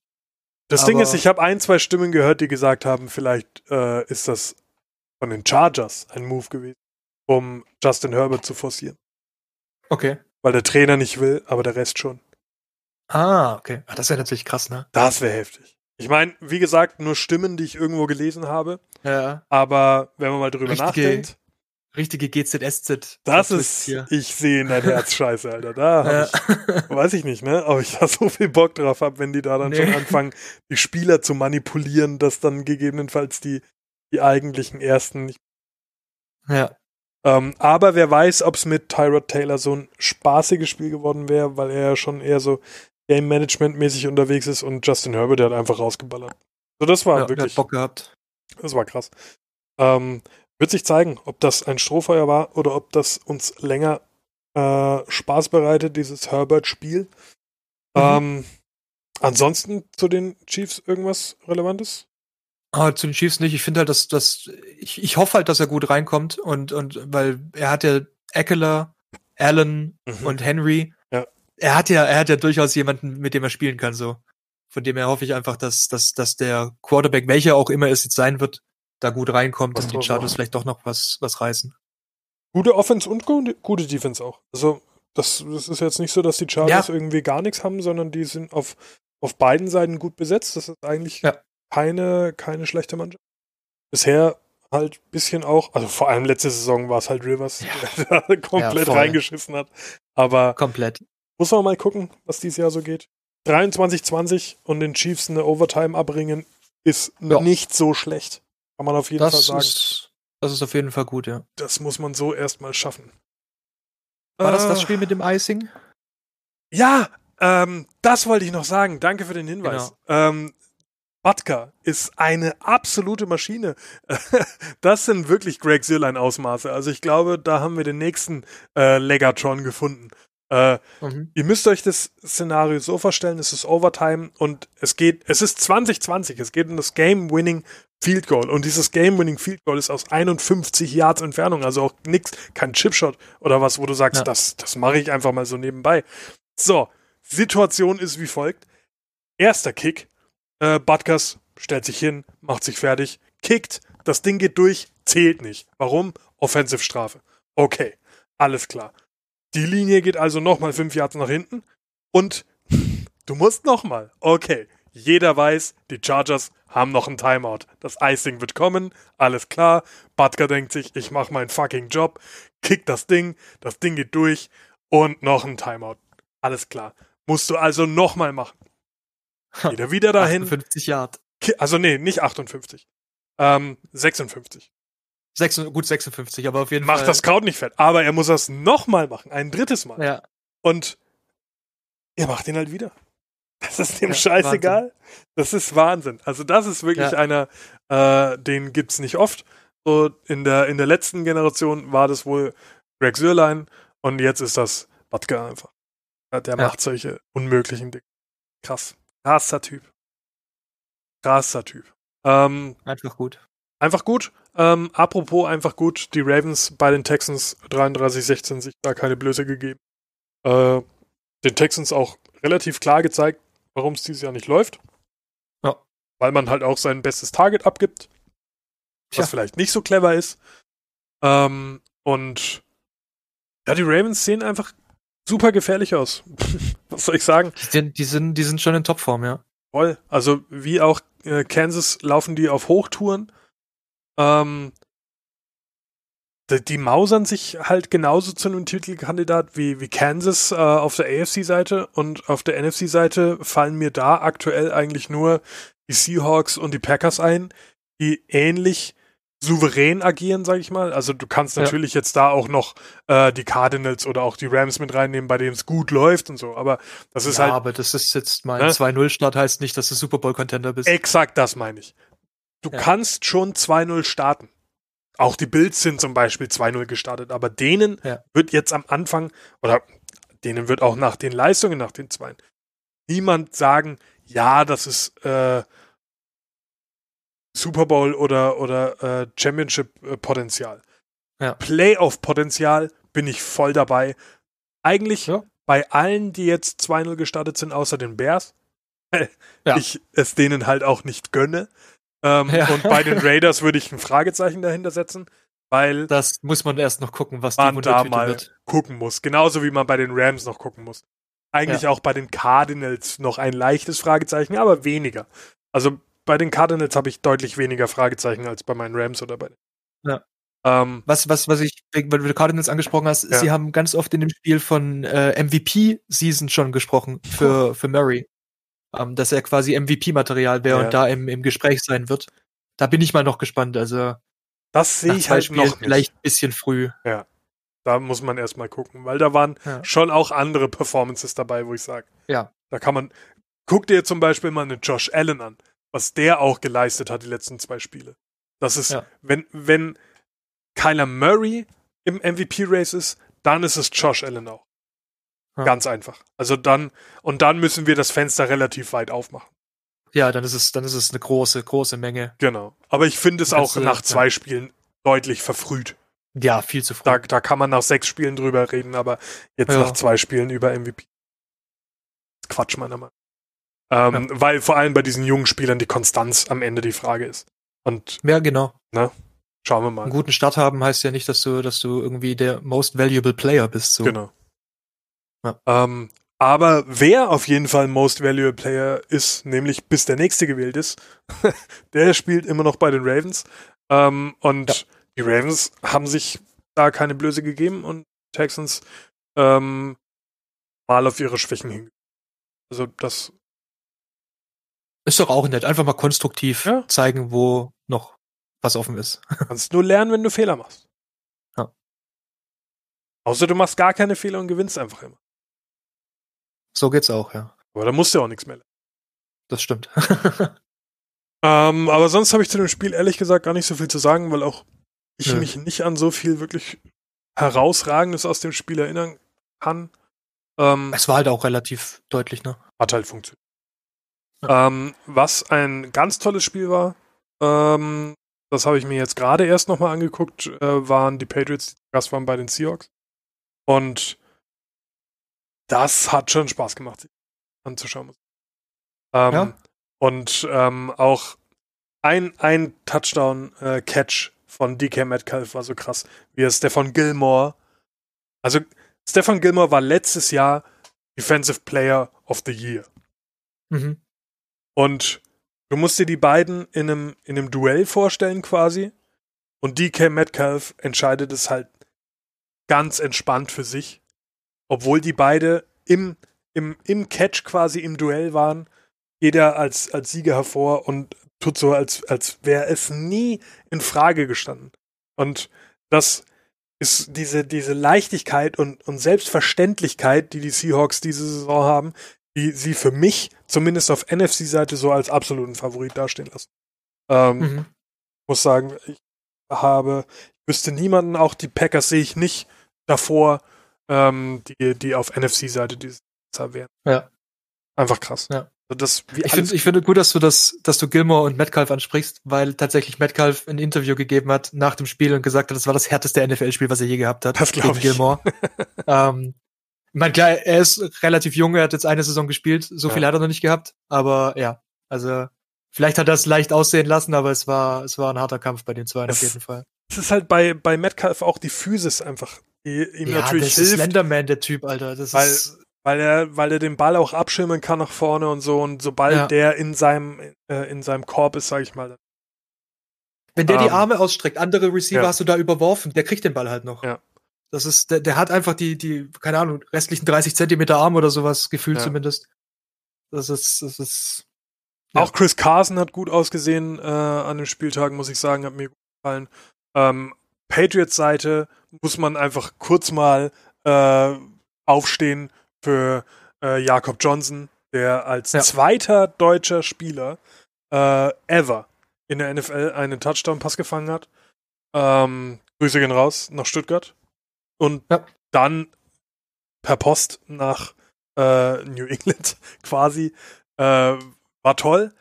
Das Aber Ding ist, ich habe ein, zwei Stimmen gehört, die gesagt haben, vielleicht äh, ist das von den Chargers ein Move gewesen, um Justin Herbert zu forcieren. Okay. Weil der Trainer nicht will, aber der Rest schon. Ah, okay. Ach, das wäre natürlich krass, ne? Das wäre heftig. Ich meine, wie gesagt, nur Stimmen, die ich irgendwo gelesen habe. Ja. Aber wenn man mal drüber richtige, nachdenkt. Richtige GZSZ. Das ist, hier. ich sehe in dein Herz scheiße, Alter. Da ja. ich, weiß ich nicht, ne? Ob ich da so viel Bock drauf habe, wenn die da dann nee. schon anfangen, die Spieler zu manipulieren, dass dann gegebenenfalls die, die eigentlichen ersten nicht. Ja. Ähm, aber wer weiß, ob es mit Tyrod Taylor so ein spaßiges Spiel geworden wäre, weil er ja schon eher so Game Management mäßig unterwegs ist und Justin Herbert, der hat einfach rausgeballert. So, das war ja, wirklich. Bock gehabt. Das war krass. Ähm, wird sich zeigen, ob das ein Strohfeuer war oder ob das uns länger äh, Spaß bereitet, dieses Herbert-Spiel. Mhm. Ähm, ansonsten zu den Chiefs irgendwas Relevantes? Ah, zu den Chiefs nicht. Ich finde halt, dass, dass ich, ich hoffe halt, dass er gut reinkommt und, und weil er hat ja Eckler, Allen mhm. und Henry er hat ja, er hat ja durchaus jemanden, mit dem er spielen kann, so. Von dem her hoffe ich einfach, dass, dass, dass der Quarterback, welcher auch immer es jetzt sein wird, da gut reinkommt was und die Chargers vielleicht doch noch was, was reißen. Gute Offense und gute Defense auch. Also, das, das ist jetzt nicht so, dass die Chargers ja. irgendwie gar nichts haben, sondern die sind auf, auf beiden Seiten gut besetzt. Das ist eigentlich ja. keine, keine schlechte Mannschaft. Bisher halt bisschen auch, also vor allem letzte Saison war es halt Rivers, ja. der komplett reingeschissen hat. Aber komplett. Muss man mal gucken, was dieses Jahr so geht. 23-20 und den Chiefs eine Overtime abbringen, ist nicht so schlecht. Kann man auf jeden das Fall sagen. Ist, das ist auf jeden Fall gut, ja. Das muss man so erstmal schaffen. War äh, das das äh. Spiel mit dem Icing? Ja, ähm, das wollte ich noch sagen. Danke für den Hinweis. Genau. Ähm, Batka ist eine absolute Maschine. das sind wirklich Greg Sirlein-Ausmaße. Also ich glaube, da haben wir den nächsten äh, Legatron gefunden. Äh, mhm. Ihr müsst euch das Szenario so vorstellen, es ist Overtime und es geht, es ist 2020, es geht um das Game-Winning Field Goal und dieses Game-Winning Field Goal ist aus 51 Yards Entfernung, also auch nix, kein Chipshot oder was, wo du sagst, ja. das, das mache ich einfach mal so nebenbei. So, Situation ist wie folgt. Erster Kick, äh, Butkus stellt sich hin, macht sich fertig, kickt, das Ding geht durch, zählt nicht. Warum? Offensive Strafe. Okay, alles klar. Die Linie geht also nochmal fünf Yards nach hinten und du musst nochmal. Okay, jeder weiß, die Chargers haben noch ein Timeout. Das Icing wird kommen, alles klar. Butker denkt sich, ich mach meinen fucking Job, kickt das Ding, das Ding geht durch und noch ein Timeout. Alles klar. Musst du also nochmal machen. Geht er wieder dahin. 50 Yard. Also nee, nicht 58. Ähm, 56. 6, gut 56, aber auf jeden Macht Fall. Macht das Kraut nicht fett. Aber er muss das nochmal machen, ein drittes Mal. Ja. Und er macht ihn halt wieder. Das ist dem ja, scheißegal. Wahnsinn. Das ist Wahnsinn. Also das ist wirklich ja. einer, äh, den gibt's nicht oft. So in der, in der letzten Generation war das wohl Greg Sürlein und jetzt ist das Butker einfach. Der ja. macht solche unmöglichen Dinge. Krass. Krasser Typ. Krasser Typ. Ähm, einfach gut. Einfach gut. Ähm, apropos einfach gut, die Ravens bei den Texans 33-16 sich da keine Blöße gegeben. Äh, den Texans auch relativ klar gezeigt, warum es dieses Jahr nicht läuft. Ja. Weil man halt auch sein bestes Target abgibt. Was Tja. vielleicht nicht so clever ist. Ähm, und ja, die Ravens sehen einfach super gefährlich aus. Was soll ich sagen? Die sind, die sind, die sind schon in Topform, ja. Voll. Also wie auch äh, Kansas laufen die auf Hochtouren. Ähm, die, die, mausern sich halt genauso zu einem Titelkandidat wie, wie Kansas äh, auf der AFC-Seite und auf der NFC-Seite fallen mir da aktuell eigentlich nur die Seahawks und die Packers ein, die ähnlich souverän agieren, sag ich mal. Also du kannst natürlich ja. jetzt da auch noch äh, die Cardinals oder auch die Rams mit reinnehmen, bei denen es gut läuft und so. Aber das ist ja, halt. aber das ist jetzt mal ne? 2-0-Start heißt nicht, dass du Super Bowl-Contender bist. Exakt, das meine ich. Du ja. kannst schon 2-0 starten. Auch die Bills sind zum Beispiel 2-0 gestartet, aber denen ja. wird jetzt am Anfang, oder denen wird auch nach den Leistungen, nach den Zweien, niemand sagen, ja, das ist äh, Super Bowl oder, oder äh, Championship-Potenzial. Ja. Playoff-Potenzial bin ich voll dabei. Eigentlich ja. bei allen, die jetzt 2-0 gestartet sind, außer den Bears, ja. ich es denen halt auch nicht gönne. Ähm, ja. Und bei den Raiders würde ich ein Fragezeichen dahinter setzen, weil. Das muss man erst noch gucken, was man da mal wird. gucken muss. Genauso wie man bei den Rams noch gucken muss. Eigentlich auch bei den Cardinals noch ein leichtes Fragezeichen, aber weniger. Also bei den Cardinals habe ich deutlich weniger Fragezeichen als bei meinen Rams oder bei den. Ja. Ähm, was, was, was ich, weil du Cardinals angesprochen hast, ja. sie haben ganz oft in dem Spiel von äh, MVP-Season schon gesprochen für, für Murray. Ähm, dass er quasi MVP-Material wäre ja. und da im, im Gespräch sein wird. Da bin ich mal noch gespannt. Also das sehe ich halt Spielen noch nicht. Vielleicht ein bisschen früh. Ja. Da muss man erstmal gucken, weil da waren ja. schon auch andere Performances dabei, wo ich sage. Ja. Da kann man. Guck dir zum Beispiel mal einen Josh Allen an was der auch geleistet hat, die letzten zwei Spiele. Das ist, ja. wenn, wenn Kyler Murray im MVP-Race ist, dann ist es Josh Allen auch. Ja. Ganz einfach. Also dann, und dann müssen wir das Fenster relativ weit aufmachen. Ja, dann ist es, dann ist es eine große, große Menge. Genau. Aber ich finde es auch nach zwei ja. Spielen deutlich verfrüht. Ja, viel zu früh. Da, da kann man nach sechs Spielen drüber reden, aber jetzt ja. nach zwei Spielen über MVP. Quatsch, meiner Meinung ähm, ja. Weil vor allem bei diesen jungen Spielern die Konstanz am Ende die Frage ist. Und, ja, genau. Ne? Schauen wir mal. Einen guten Start haben heißt ja nicht, dass du, dass du irgendwie der most valuable Player bist. So. Genau. Ja. Ähm, aber wer auf jeden Fall Most Valuable Player ist, nämlich bis der nächste gewählt ist, der spielt immer noch bei den Ravens. Ähm, und ja. die Ravens haben sich da keine Blöße gegeben und Texans ähm, mal auf ihre Schwächen hin. Also das ist doch auch nett. Einfach mal konstruktiv ja. zeigen, wo noch was offen ist. Kannst nur lernen, wenn du Fehler machst. Ja. Außer du machst gar keine Fehler und gewinnst einfach immer. So geht's auch, ja. Aber da musst du auch nichts mehr lernen. Das stimmt. ähm, aber sonst habe ich zu dem Spiel ehrlich gesagt gar nicht so viel zu sagen, weil auch ich ja. mich nicht an so viel wirklich herausragendes aus dem Spiel erinnern kann. Ähm, es war halt auch relativ deutlich, ne? Hat halt funktioniert. Ähm, was ein ganz tolles Spiel war, ähm, das habe ich mir jetzt gerade erst nochmal angeguckt, äh, waren die Patriots, die Gast waren bei den Seahawks. Und das hat schon Spaß gemacht, sich anzuschauen. Ähm, ja. Und ähm, auch ein, ein Touchdown-Catch äh, von DK Metcalf war so krass, wie es Stefan Gilmore. Also, Stefan Gilmore war letztes Jahr Defensive Player of the Year. Mhm. Und du musst dir die beiden in einem, in einem Duell vorstellen quasi. Und DK Metcalf entscheidet es halt ganz entspannt für sich. Obwohl die beide im, im, im Catch quasi im Duell waren, jeder als, als Sieger hervor und tut so, als, als wäre es nie in Frage gestanden. Und das ist diese, diese Leichtigkeit und, und Selbstverständlichkeit, die die Seahawks diese Saison haben, die sie für mich zumindest auf NFC-Seite so als absoluten Favorit dastehen lassen. Ähm, mhm. Muss sagen, ich habe. Ich wüsste niemanden, auch die Packers sehe ich nicht davor, ähm, die, die auf NFC-Seite dieses Jahr wären. Ja. Einfach krass. Ja. Also das, ich finde ich finde gut, dass du das, dass du Gilmore und Metcalf ansprichst, weil tatsächlich Metcalf ein Interview gegeben hat nach dem Spiel und gesagt hat, das war das härteste NFL-Spiel, was er je gehabt hat. Das glaube ich. Gilmore. ähm, ich meine, klar, er ist relativ jung, er hat jetzt eine Saison gespielt, so Ja. viel hat er noch nicht gehabt, aber ja, also vielleicht hat er es leicht aussehen lassen, aber es war, es war ein harter Kampf bei den zwei auf jeden Fall. Es ist halt bei, bei Metcalf auch die Physis einfach, die ihm ja, natürlich das ist hilft, Slenderman, der Typ, Alter. Das Weil- ist, weil er, weil er den Ball auch abschirmen kann nach vorne und so. Und sobald Ja. der in seinem, äh, in seinem Korb ist, sag ich mal, wenn der die ähm, Arme ausstreckt, andere Receiver ja. hast du da überworfen, der kriegt den Ball halt noch. Ja. Das ist, der, der hat einfach die, die, keine Ahnung, restlichen 30 Zentimeter Arm oder sowas, gefühlt Ja. zumindest. Das ist, das ist. Auch Chris Carson hat gut ausgesehen äh, an den Spieltagen, muss ich sagen, hat mir gut gefallen. Ähm, Patriots Seite muss man einfach kurz mal äh, aufstehen für äh, Jakob Johnson, der als Ja. zweiter deutscher Spieler äh, ever in der NFL einen Touchdown-Pass gefangen hat. Ähm, Grüße gehen raus nach Stuttgart. Und Ja. dann per Post nach äh, New England quasi. Äh, war toll.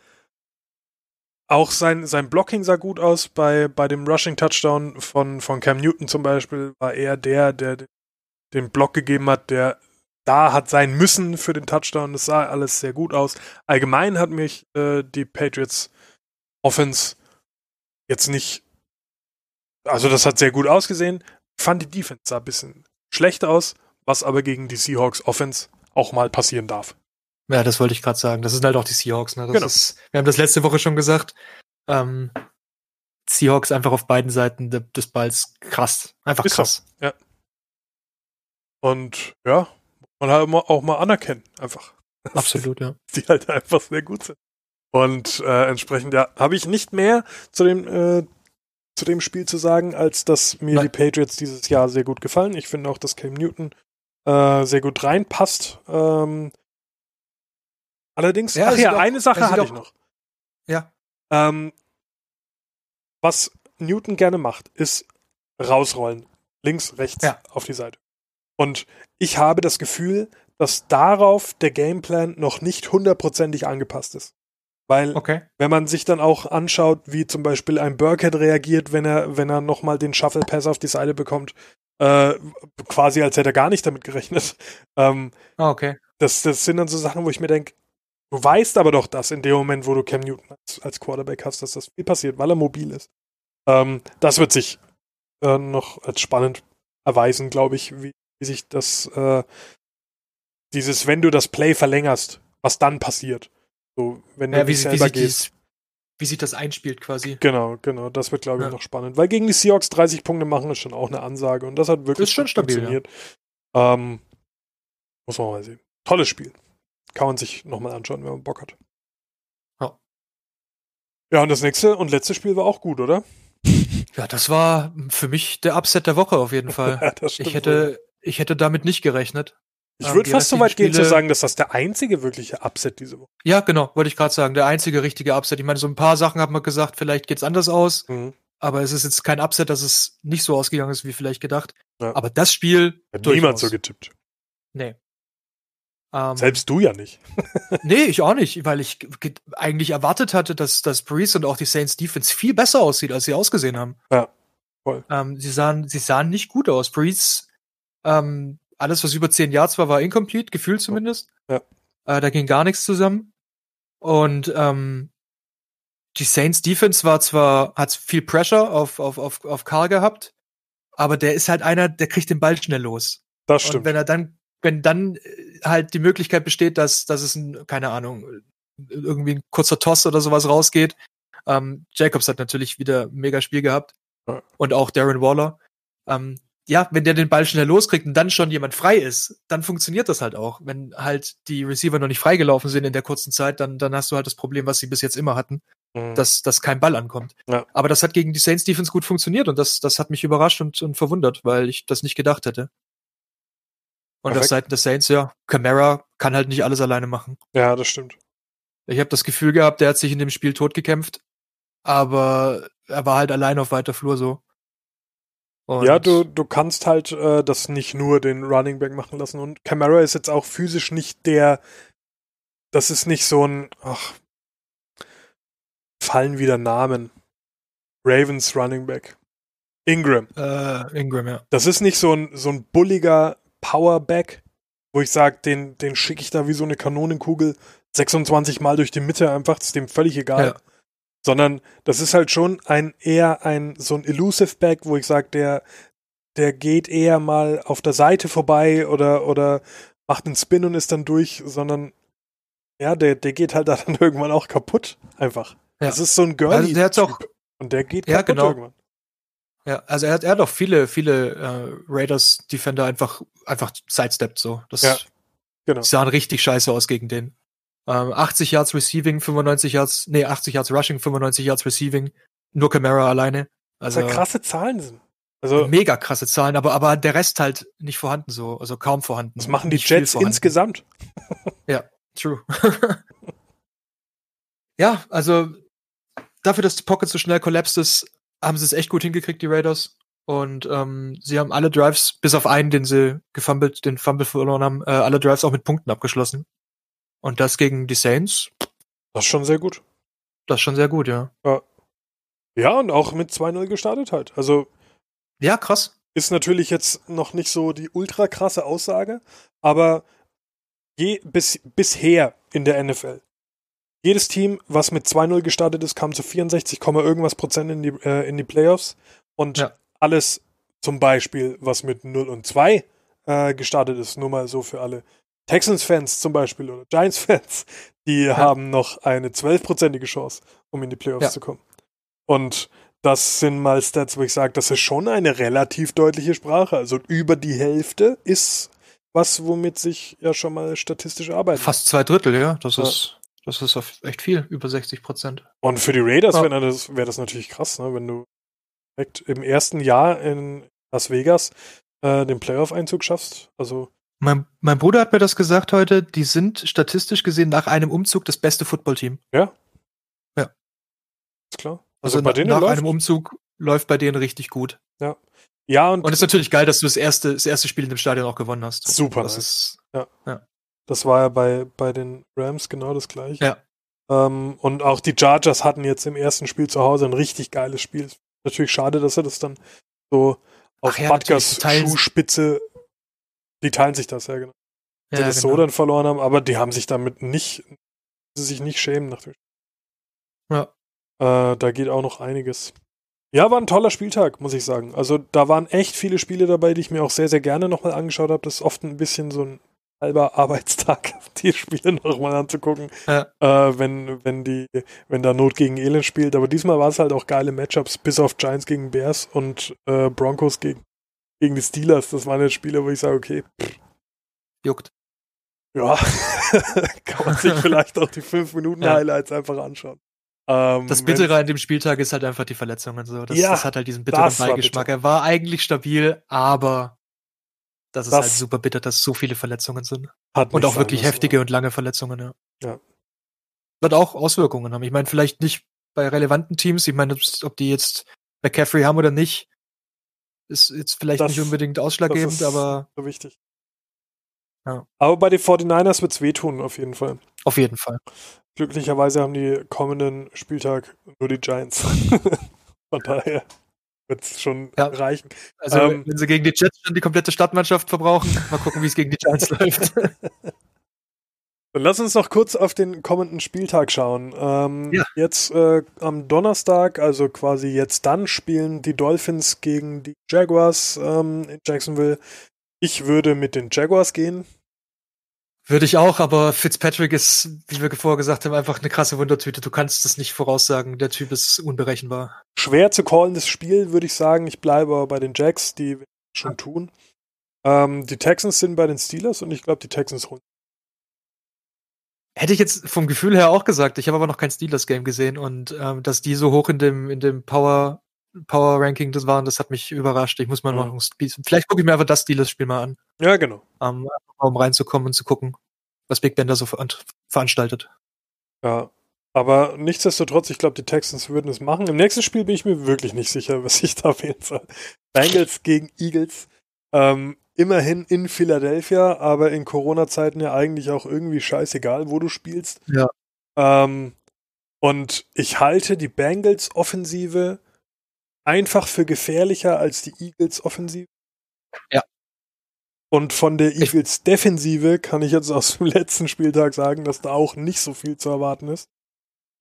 Auch sein, sein Blocking sah gut aus. Bei, bei dem Rushing Touchdown von, von Cam Newton zum Beispiel war er der, der den Block gegeben hat, der da hat sein müssen für den Touchdown. Das sah alles sehr gut aus. Allgemein hat mich äh, die Patriots Offense jetzt nicht. Also, das hat sehr gut ausgesehen. Fand die Defense sah ein bisschen schlecht aus, was aber gegen die Seahawks Offense auch mal passieren darf. Ja, das wollte ich gerade sagen. Das sind halt auch die Seahawks, ne? Das Genau. ist, wir haben das letzte Woche schon gesagt. Ähm, Seahawks einfach auf beiden Seiten de, des Balls krass. Einfach Ist so. krass. Und ja, man halt auch mal anerkennen, einfach. Absolut, ja. die halt einfach sehr gut sind. Und äh, entsprechend, ja, habe ich nicht mehr zu dem, äh, zu dem Spiel zu sagen, als dass mir Nein. die Patriots dieses Jahr sehr gut gefallen. Ich finde auch, dass Cam Newton äh, sehr gut reinpasst. Ähm, allerdings, Ja, ach ja, auch- eine Sache hatte auch- ich noch. Ja. Ähm, was Newton gerne macht, ist rausrollen. Links, rechts Ja. auf die Seite. Und ich habe das Gefühl, dass darauf der Gameplan noch nicht hundertprozentig angepasst ist. Weil, Okay. wenn man sich dann auch anschaut, wie zum Beispiel ein Burkhead reagiert, wenn er, wenn er nochmal den Shuffle Pass auf die Seite bekommt, äh, quasi als hätte er gar nicht damit gerechnet. Ähm, Ah, okay. das, das sind dann so Sachen, wo ich mir denke, du weißt aber doch, dass in dem Moment, wo du Cam Newton als, als Quarterback hast, dass das viel passiert, weil er mobil ist. Ähm, das wird sich äh, noch als spannend erweisen, glaube ich, wie, wie sich das, äh, dieses, wenn du das Play verlängerst, was dann passiert. So, wenn du Ja, wie, sie- wie, selber sich gehst. dies, wie sich das einspielt quasi. Genau, genau, das wird, glaube ich, Ja. noch spannend. Weil gegen die Seahawks 30 Punkte machen ist schon auch eine Ansage und das hat wirklich Ist schon stabil, funktioniert. Ähm, muss man mal sehen. Tolles Spiel. Kann man sich nochmal anschauen, wenn man Bock hat. Ja. Ja, und das nächste und letzte Spiel war auch gut, oder? Ja, das war für mich der Upset der Woche auf jeden Fall. Ja, das stimmt ich hätte, ich hätte damit nicht gerechnet. Ich ähm, würde fast so weit gehen zu Spiele- sagen, dass das der einzige wirkliche Upset diese Woche Ja, genau, wollte ich gerade sagen. Der einzige richtige Upset. Ich meine, so ein paar Sachen hat man gesagt, vielleicht geht's anders aus, mhm. aber es ist jetzt kein Upset, dass es nicht so ausgegangen ist, wie vielleicht gedacht. Ja. Aber das Spiel, Hat Durchaus. niemand so getippt. nee. Ähm, Selbst du ja nicht. Nee, ich auch nicht, weil ich ge- ge- eigentlich erwartet hatte, dass, dass Breeze und auch die Saints Defense viel besser aussieht, als sie ausgesehen haben. Ja, voll. Ähm, sie, sahen, sie sahen nicht gut aus. Breeze, ähm, alles, was über 10 Yards war, war incomplete, gefühlt zumindest. Ja. Äh, da ging gar nichts zusammen. Und ähm, die Saints Defense war zwar, hat viel Pressure auf, auf, auf, auf Carr gehabt, aber der ist halt einer, der kriegt den Ball schnell los. Das Und stimmt. wenn er dann, wenn dann äh, halt die Möglichkeit besteht, dass, dass es ein, keine Ahnung, irgendwie ein kurzer Toss oder sowas rausgeht. Ähm, Jacobs hat natürlich wieder ein mega Spiel gehabt. Ja. Und auch Darren Waller. Ähm, ja, wenn der den Ball schnell loskriegt und dann schon jemand frei ist, dann funktioniert das halt auch. Wenn halt die Receiver noch nicht freigelaufen sind in der kurzen Zeit, dann, dann hast du halt das Problem, was sie bis jetzt immer hatten, Mhm. dass, dass kein Ball ankommt. Ja. Aber das hat gegen die Saints Defense gut funktioniert und das, das hat mich überrascht und, und verwundert, weil ich das nicht gedacht hätte. Und auf. Seiten des Saints, ja, Camara kann halt nicht alles alleine machen. ja, das stimmt. Ich habe das Gefühl gehabt, der hat sich in dem Spiel totgekämpft, aber er war halt allein auf weiter Flur so. Und ja, du, du kannst halt äh, das nicht nur den Running Back machen lassen. Und Camara ist jetzt auch physisch nicht der. Das ist nicht so ein. Ach, fallen wieder Namen. Ravens Running Back. Ingram. Äh, Ingram, ja. Das ist nicht so ein, so ein bulliger Powerback, wo ich sage, den, den schicke ich da wie so eine Kanonenkugel 26 Mal durch die Mitte, einfach, ist dem völlig egal. Ja. Sondern das ist halt schon ein eher ein so ein Elusive Back, wo ich sage, der, der geht eher mal auf der Seite vorbei oder, oder macht einen Spin und ist dann durch, sondern ja, der, der geht halt dann irgendwann auch kaputt. Einfach. Ja. Das ist so ein Girlie. Also der hat auch, und der geht ja, kaputt genau. irgendwann. Ja, also er hat, er hat auch viele, viele äh, Raiders-Defender einfach, einfach sidesteppt so. Das ja, genau. Die sahen richtig scheiße aus gegen den. Ähm, 80 Yards Receiving, 95 Yards, nee, 80 Yards Rushing, 95 Yards Receiving. Nur Camara alleine. Also ja krasse Zahlen sind. Also mega krasse Zahlen, aber aber der Rest halt nicht vorhanden so, also kaum vorhanden. Was machen die Jets insgesamt? ja, true. ja, also dafür, dass die Pocket so schnell collapsed ist, haben sie es echt gut hingekriegt, die Raiders. Und ähm, sie haben alle Drives, bis auf einen, den sie gefummelt, den Fumble verloren haben, äh, alle Drives auch mit Punkten abgeschlossen. Und das gegen die Saints. Das ist schon sehr gut. Das ist schon sehr gut, ja. Ja, ja und auch mit 2-0 gestartet halt. Also. Ja, krass. Ist natürlich jetzt noch nicht so die ultra krasse Aussage, aber je, bis, bisher in der NFL jedes Team, was mit 2-0 gestartet ist, kam zu 64, irgendwas Prozent in die, äh, in die Playoffs. Und ja. alles zum Beispiel, was mit 0 und 2 äh, gestartet ist, nur mal so für alle Texans-Fans zum Beispiel oder Giants-Fans, die ja. haben noch eine 12-prozentige Chance, um in die Playoffs ja. zu kommen. Und das sind mal Stats, wo ich sage, das ist schon eine relativ deutliche Sprache. Also über die Hälfte ist was, womit sich ja schon mal statistisch arbeitet. Fast zwei Drittel, ja. Das ja. ist das ist echt viel, über 60 Prozent. Und für die Raiders ja. wäre das, wär das natürlich krass, ne? wenn du direkt im ersten Jahr in Las Vegas äh, den Playoff-Einzug schaffst. Also mein, mein Bruder hat mir das gesagt heute, die sind statistisch gesehen nach einem Umzug das beste Footballteam. Ja? Ja. Ist klar. Also, also bei denen nach läuft. einem Umzug läuft bei denen richtig gut. Ja. Ja, und. Und es ist natürlich geil, dass du das erste, das erste Spiel in dem Stadion auch gewonnen hast. Super. Das nice. ist, ja. ja. Das war ja bei, bei den Rams genau das gleiche. Ja. Ähm, und auch die Chargers hatten jetzt im ersten Spiel zu Hause ein richtig geiles Spiel. Natürlich schade, dass sie das dann so auf ja, Butgers Schuhspitze, die teilen sich das, ja genau. Ja, die das genau. so dann verloren haben, aber die haben sich damit nicht, sie sich nicht schämen nach dem Ja. Äh, da geht auch noch einiges. Ja, war ein toller Spieltag, muss ich sagen. Also da waren echt viele Spiele dabei, die ich mir auch sehr, sehr gerne nochmal angeschaut habe. Das ist oft ein bisschen so ein halber Arbeitstag, die Spiele nochmal anzugucken, ja. äh, wenn, wenn die, wenn da Not gegen Elend spielt. Aber diesmal war es halt auch geile Matchups, bis auf Giants gegen Bears und äh, Broncos gegen, gegen die Steelers. Das waren jetzt Spiele, wo ich sage, okay. Pff. Juckt. Ja, kann man sich vielleicht auch die 5 Minuten Highlights ja. einfach anschauen. Ähm, das Bittere an dem Spieltag ist halt einfach die Verletzungen so. Das, ja, das hat halt diesen bitteren Beigeschmack. War er war eigentlich stabil, aber das ist halt super bitter, dass so viele Verletzungen sind. und auch wirklich heftige und lange Verletzungen, ja. ja. Wird auch Auswirkungen haben. Ich meine, vielleicht nicht bei relevanten Teams. Ich meine, ob die jetzt McCaffrey haben oder nicht, ist jetzt vielleicht das, nicht unbedingt ausschlaggebend, aber. So wichtig. Ja. Aber bei den 49ers wird es wehtun, auf jeden Fall. Auf jeden Fall. Glücklicherweise haben die kommenden Spieltag nur die Giants. Von daher wird es schon ja. reichen. Also, ähm, wenn sie gegen die Jets schon die komplette Stadtmannschaft verbrauchen, mal gucken, wie es gegen die Giants läuft. Dann lass uns noch kurz auf den kommenden Spieltag schauen. Ähm, ja. Jetzt äh, am Donnerstag, also quasi jetzt dann, spielen die Dolphins gegen die Jaguars ähm, in Jacksonville. Ich würde mit den Jaguars gehen. Würde ich auch, aber Fitzpatrick ist, wie wir vorher gesagt haben, einfach eine krasse Wundertüte. Du kannst das nicht voraussagen. Der Typ ist unberechenbar. Schwer zu callendes Spiel, würde ich sagen. Ich bleibe aber bei den Jacks, die schon tun. Ähm, die Texans sind bei den Steelers und ich glaube, die Texans holen. Hätte ich jetzt vom Gefühl her auch gesagt. Ich habe aber noch kein Steelers-Game gesehen und ähm, dass die so hoch in dem, in dem Power, Power Ranking das waren, das hat mich überrascht. Ich muss mal ja. noch, vielleicht gucke ich mir einfach das Steelers-Spiel mal an. Ja, genau. Ähm, um reinzukommen und zu gucken, was Big Ben da so veranstaltet. Ja. Aber nichtsdestotrotz, ich glaube, die Texans würden es machen. Im nächsten Spiel bin ich mir wirklich nicht sicher, was ich da wählen soll. Bengals gegen Eagles. Ähm, immerhin in Philadelphia, aber in Corona-Zeiten ja eigentlich auch irgendwie scheißegal, wo du spielst. Ja. Ähm, und ich halte die Bengals Offensive einfach für gefährlicher als die Eagles Offensive. Ja. Und von der Eagles Defensive kann ich jetzt aus dem letzten Spieltag sagen, dass da auch nicht so viel zu erwarten ist.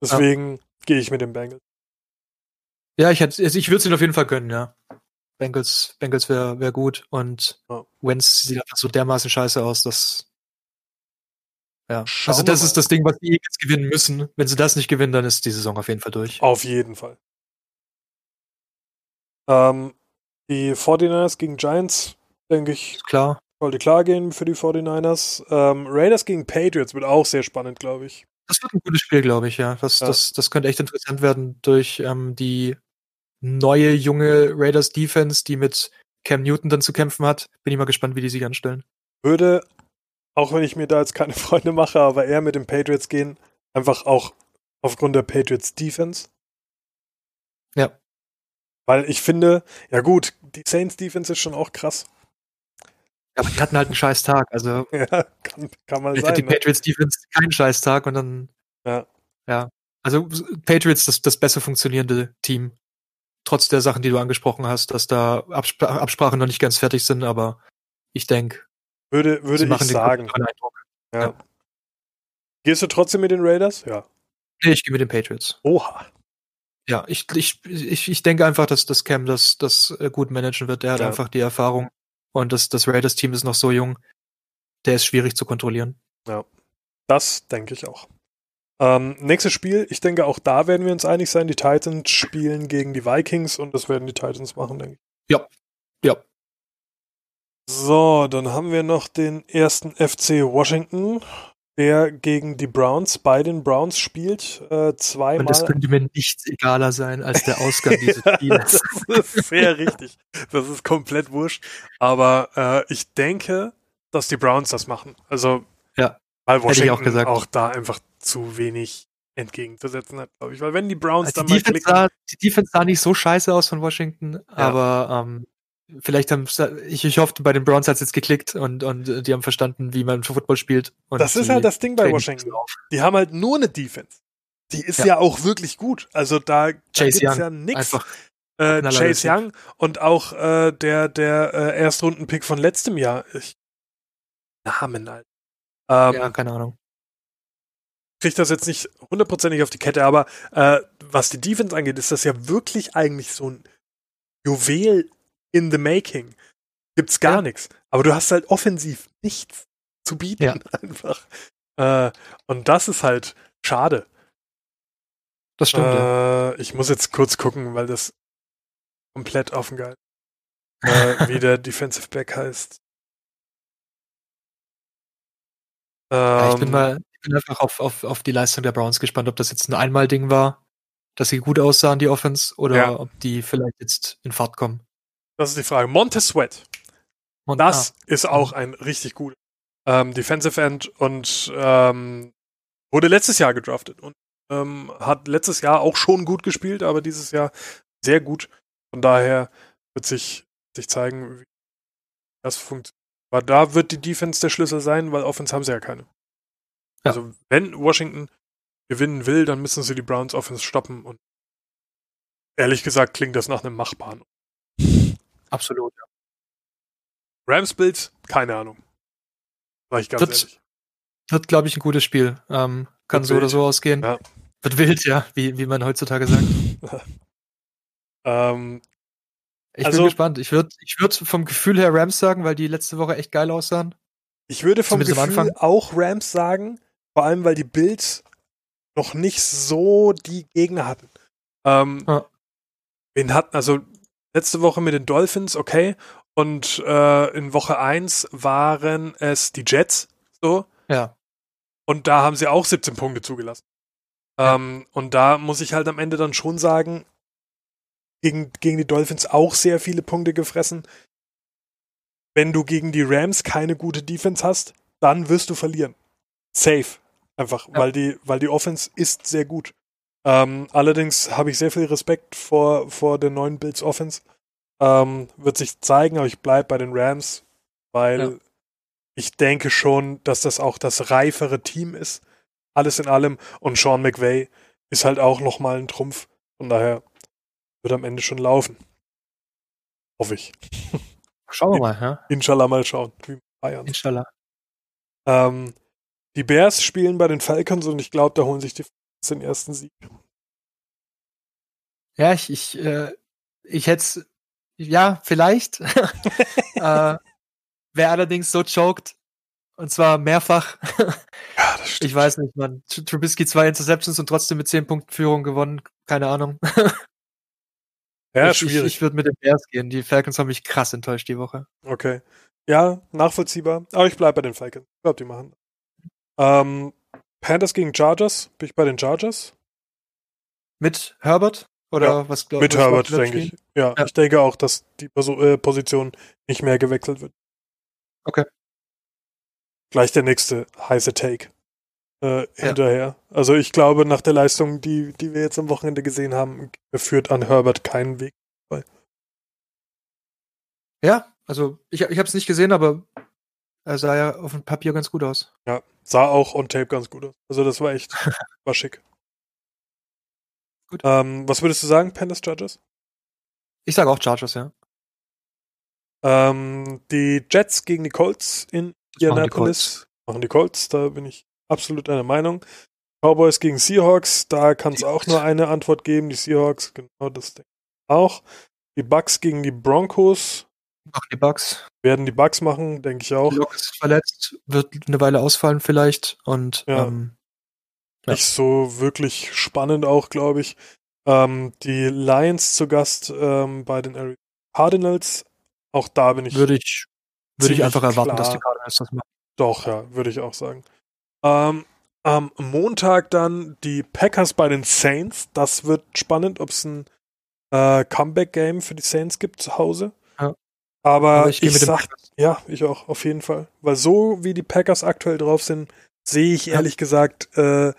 Deswegen ja. gehe ich mit den Bengals. Ja, ich, hätte, ich würde es ihnen auf jeden Fall gönnen, ja. Bengals, Bengals wäre wär gut und ja. Wentz sieht einfach so dermaßen scheiße aus, dass ja. Schauen also das ist das Ding, was die Eagles gewinnen müssen. Wenn sie das nicht gewinnen, dann ist die Saison auf jeden Fall durch. Auf jeden Fall. Ähm, die 49ers gegen Giants, denke ich, klar. sollte klar gehen für die 49ers. Ähm, Raiders gegen Patriots wird auch sehr spannend, glaube ich. Das wird ein gutes Spiel, glaube ich, ja. Das, ja. Das, das könnte echt interessant werden durch ähm, die neue junge Raiders Defense, die mit Cam Newton dann zu kämpfen hat. Bin ich mal gespannt, wie die sich anstellen. Würde, auch wenn ich mir da jetzt keine Freunde mache, aber eher mit den Patriots gehen, einfach auch aufgrund der Patriots Defense. Ja. Weil ich finde, ja gut, die Saints Defense ist schon auch krass. Aber die hatten halt einen scheiß Tag, also. Ja, kann, kann man sein. Die ne? Patriots Defense keinen scheiß Tag und dann. Ja. Ja. Also Patriots das, das besser funktionierende Team trotz der Sachen, die du angesprochen hast, dass da Abspr Absprachen noch nicht ganz fertig sind, aber ich denke, würde, würde ich sagen. Ja. ja. Gehst du trotzdem mit den Raiders? Ja. Nee, ich gehe mit den Patriots. Oha. Ja, ich, ich, ich, ich denke einfach, dass das Cam das, das äh, gut managen wird. Der hat ja. einfach die Erfahrung. Und das, das Raiders-Team ist noch so jung. Der ist schwierig zu kontrollieren. Ja. Das denke ich auch. Ähm, nächstes Spiel, ich denke, auch da werden wir uns einig sein. Die Titans spielen gegen die Vikings und das werden die Titans machen, denke ich. Ja. Ja. So, dann haben wir noch den ersten FC Washington, der gegen die Browns bei den Browns spielt. Äh, zweimal. Und das könnte mir nichts egaler sein als der Ausgang dieses Spiels. das ist sehr richtig. Das ist komplett wurscht. Aber äh, ich denke, dass die Browns das machen. Also, ja, weil Washington auch, auch da einfach zu wenig entgegenzusetzen hat, glaube ich. Weil wenn die Browns also dann mal klicken... Sah, die Defense sah nicht so scheiße aus von Washington, ja. aber ähm, vielleicht haben ich, ich hoffe, bei den Browns hat es jetzt geklickt und, und die haben verstanden, wie man Football spielt. das ist halt das Ding bei Washington. Die haben halt nur eine Defense. Die ist ja, ja auch wirklich gut. Also da, da gibt es ja nichts. Äh, Chase Young und auch äh, der, der äh, Erstrundenpick von letztem Jahr. Ich, Namen, halt. Ähm, ja, keine Ahnung kriege das jetzt nicht hundertprozentig auf die Kette, aber äh, was die Defense angeht, ist das ja wirklich eigentlich so ein Juwel in the making. Gibt's gar ja. nichts. Aber du hast halt offensiv nichts zu bieten, ja. einfach. Äh, und das ist halt schade. Das stimmt. Äh, ja. Ich muss jetzt kurz gucken, weil das komplett offen geil. äh, wie der Defensive Back heißt. ja, ich bin ähm, mal, bin einfach auf, auf, auf die Leistung der Browns gespannt, ob das jetzt ein Einmal-Ding war, dass sie gut aussahen, die Offense, oder ja. ob die vielleicht jetzt in Fahrt kommen. Das ist die Frage. Montez Sweat. Mont das ah. ist auch ein richtig guter ähm, Defensive End und ähm, wurde letztes Jahr gedraftet und ähm, hat letztes Jahr auch schon gut gespielt, aber dieses Jahr sehr gut. Von daher wird sich, sich zeigen, wie das funktioniert. Aber da wird die Defense der Schlüssel sein, weil Offense haben sie ja keine. Ja. Also wenn Washington gewinnen will, dann müssen sie die Browns Offense stoppen und ehrlich gesagt klingt das nach einem machbaren. Absolut, ja. Rams Bills, keine Ahnung. War ich ganz wird, ehrlich. Wird, glaube ich, ein gutes Spiel. Ähm, kann wird so wild. oder so ausgehen. Ja. Wird wild, ja, wie, wie man heutzutage sagt. ähm, ich also, bin gespannt. Ich würde ich würd vom Gefühl her Rams sagen, weil die letzte Woche echt geil aussahen. Ich würde vom Zumindest Gefühl auch Rams sagen, vor allem, weil die Bills noch nicht so die Gegner hatten. Ähm, ja. Wen hatten, also letzte Woche mit den Dolphins, okay. Und äh, in Woche 1 waren es die Jets, so. Ja. Und da haben sie auch 17 Punkte zugelassen. Ja. Ähm, und da muss ich halt am Ende dann schon sagen, gegen, gegen die Dolphins auch sehr viele Punkte gefressen. Wenn du gegen die Rams keine gute Defense hast, dann wirst du verlieren. Safe. Einfach, ja. weil die, weil die Offense ist sehr gut. Ähm, allerdings habe ich sehr viel Respekt vor, vor der neuen Bills Offense. Ähm, wird sich zeigen, aber ich bleibe bei den Rams, weil ja. ich denke schon, dass das auch das reifere Team ist. Alles in allem. Und Sean McVay ist halt auch nochmal ein Trumpf. Von daher wird am Ende schon laufen. Hoffe ich. Schauen wir mal, ja. Inshallah mal schauen. Bayern. Inshallah. Ähm, die Bears spielen bei den Falcons und ich glaube, da holen sich die den ersten Sieg. Ja, ich, ich, äh, ich hätte ja, vielleicht. äh, wer allerdings so choked, und zwar mehrfach. ja, das stimmt. Ich weiß nicht, man. Trubisky zwei Interceptions und trotzdem mit zehn Punkten Führung gewonnen. Keine Ahnung. ja, ich, schwierig. Ich, ich würde mit den Bears gehen. Die Falcons haben mich krass enttäuscht die Woche. Okay. Ja, nachvollziehbar. Aber ich bleibe bei den Falcons. Ich glaube, die machen. Ähm, Panthers gegen Chargers. Bin ich bei den Chargers? Mit Herbert? Oder ja, was glaubst du? Mit Herbert, denke ich. Ja, ja, ich denke auch, dass die äh, Position nicht mehr gewechselt wird. Okay. Gleich der nächste heiße Take äh, hinterher. Ja. Also ich glaube, nach der Leistung, die, die wir jetzt am Wochenende gesehen haben, führt an Herbert keinen Weg. Ja, also ich, ich habe es nicht gesehen, aber er sah ja auf dem Papier ganz gut aus. Ja, sah auch on Tape ganz gut aus. Also das war echt, war schick. Gut. Ähm, was würdest du sagen, Panthers Chargers? Ich sage auch Chargers, ja. Ähm, die Jets gegen die Colts in Indianapolis. Machen die Colts, da bin ich absolut einer Meinung. Cowboys gegen Seahawks, da kann es auch nur eine Antwort geben. Die Seahawks, genau das denke ich auch. Die Bucks gegen die Broncos. Machen die Bucks. Werden die Bucks machen, denke ich auch. Locke ist verletzt, wird eine Weile ausfallen vielleicht. Und ja. ähm, ja. Nicht so wirklich spannend auch, glaube ich. Ähm, die Lions zu Gast ähm, bei den Cardinals. Auch da bin ich. Würde ich, würde ich einfach erwarten, klar. dass die Cardinals das machen. Doch, ja, würde ich auch sagen. Ähm, am Montag dann die Packers bei den Saints. Das wird spannend, ob es ein äh, Comeback-Game für die Saints gibt zu Hause. Ja. Aber, Aber ich, ich sag, ja, ich auch, auf jeden Fall. Weil so wie die Packers aktuell drauf sind, sehe ich ehrlich gesagt äh,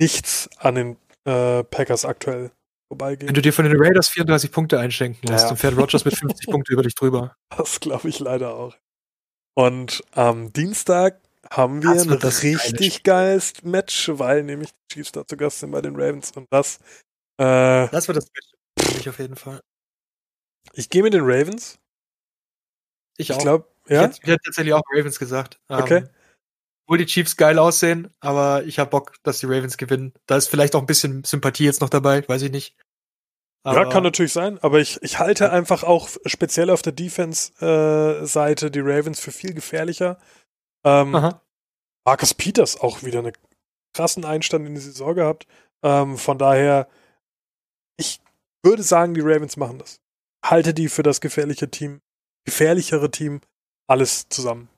nichts an den äh, Packers aktuell vorbeigehen. Wenn du dir von den Raiders 34 Punkte einschenken lässt, ja. dann fährt Rogers mit 50 Punkten über dich drüber. Das glaube ich leider auch. Und am Dienstag haben wir ein richtig geiles Match, weil nämlich die Chiefs da zu Gast sind bei den Ravens und das äh, Das wird das Match für mich auf jeden Fall. Ich gehe mit den Ravens. Ich. Ich glaube, ja. Ich hätte tatsächlich auch Ravens gesagt. Okay. Um, obwohl die Chiefs geil aussehen, aber ich habe Bock, dass die Ravens gewinnen. Da ist vielleicht auch ein bisschen Sympathie jetzt noch dabei, weiß ich nicht. Aber ja, kann natürlich sein, aber ich, ich halte ja. einfach auch speziell auf der Defense-Seite äh, die Ravens für viel gefährlicher. Ähm, Marcus Peters auch wieder einen krassen Einstand in die Saison gehabt. Ähm, von daher, ich würde sagen, die Ravens machen das. Halte die für das gefährliche Team, gefährlichere Team, alles zusammen.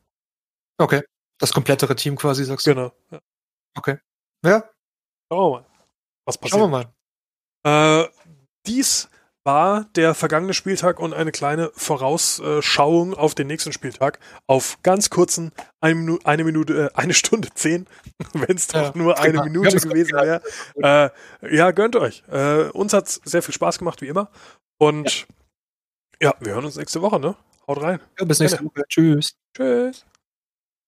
Okay. Das komplettere Team quasi, sagst du? Genau. Ja. Okay. Ja. Schauen wir mal. Was passiert? Schauen wir mal. Äh, dies war der vergangene Spieltag und eine kleine Vorausschauung auf den nächsten Spieltag auf ganz kurzen eine, eine Minute, äh, eine Stunde zehn, wenn es doch ja, nur eine genau. Minute gewesen wäre. Äh, ja, gönnt euch. Äh, uns hat's sehr viel Spaß gemacht, wie immer. Und ja. ja, wir hören uns nächste Woche, ne? Haut rein. Ja, bis nächste Woche. Tschüss. Tschüss.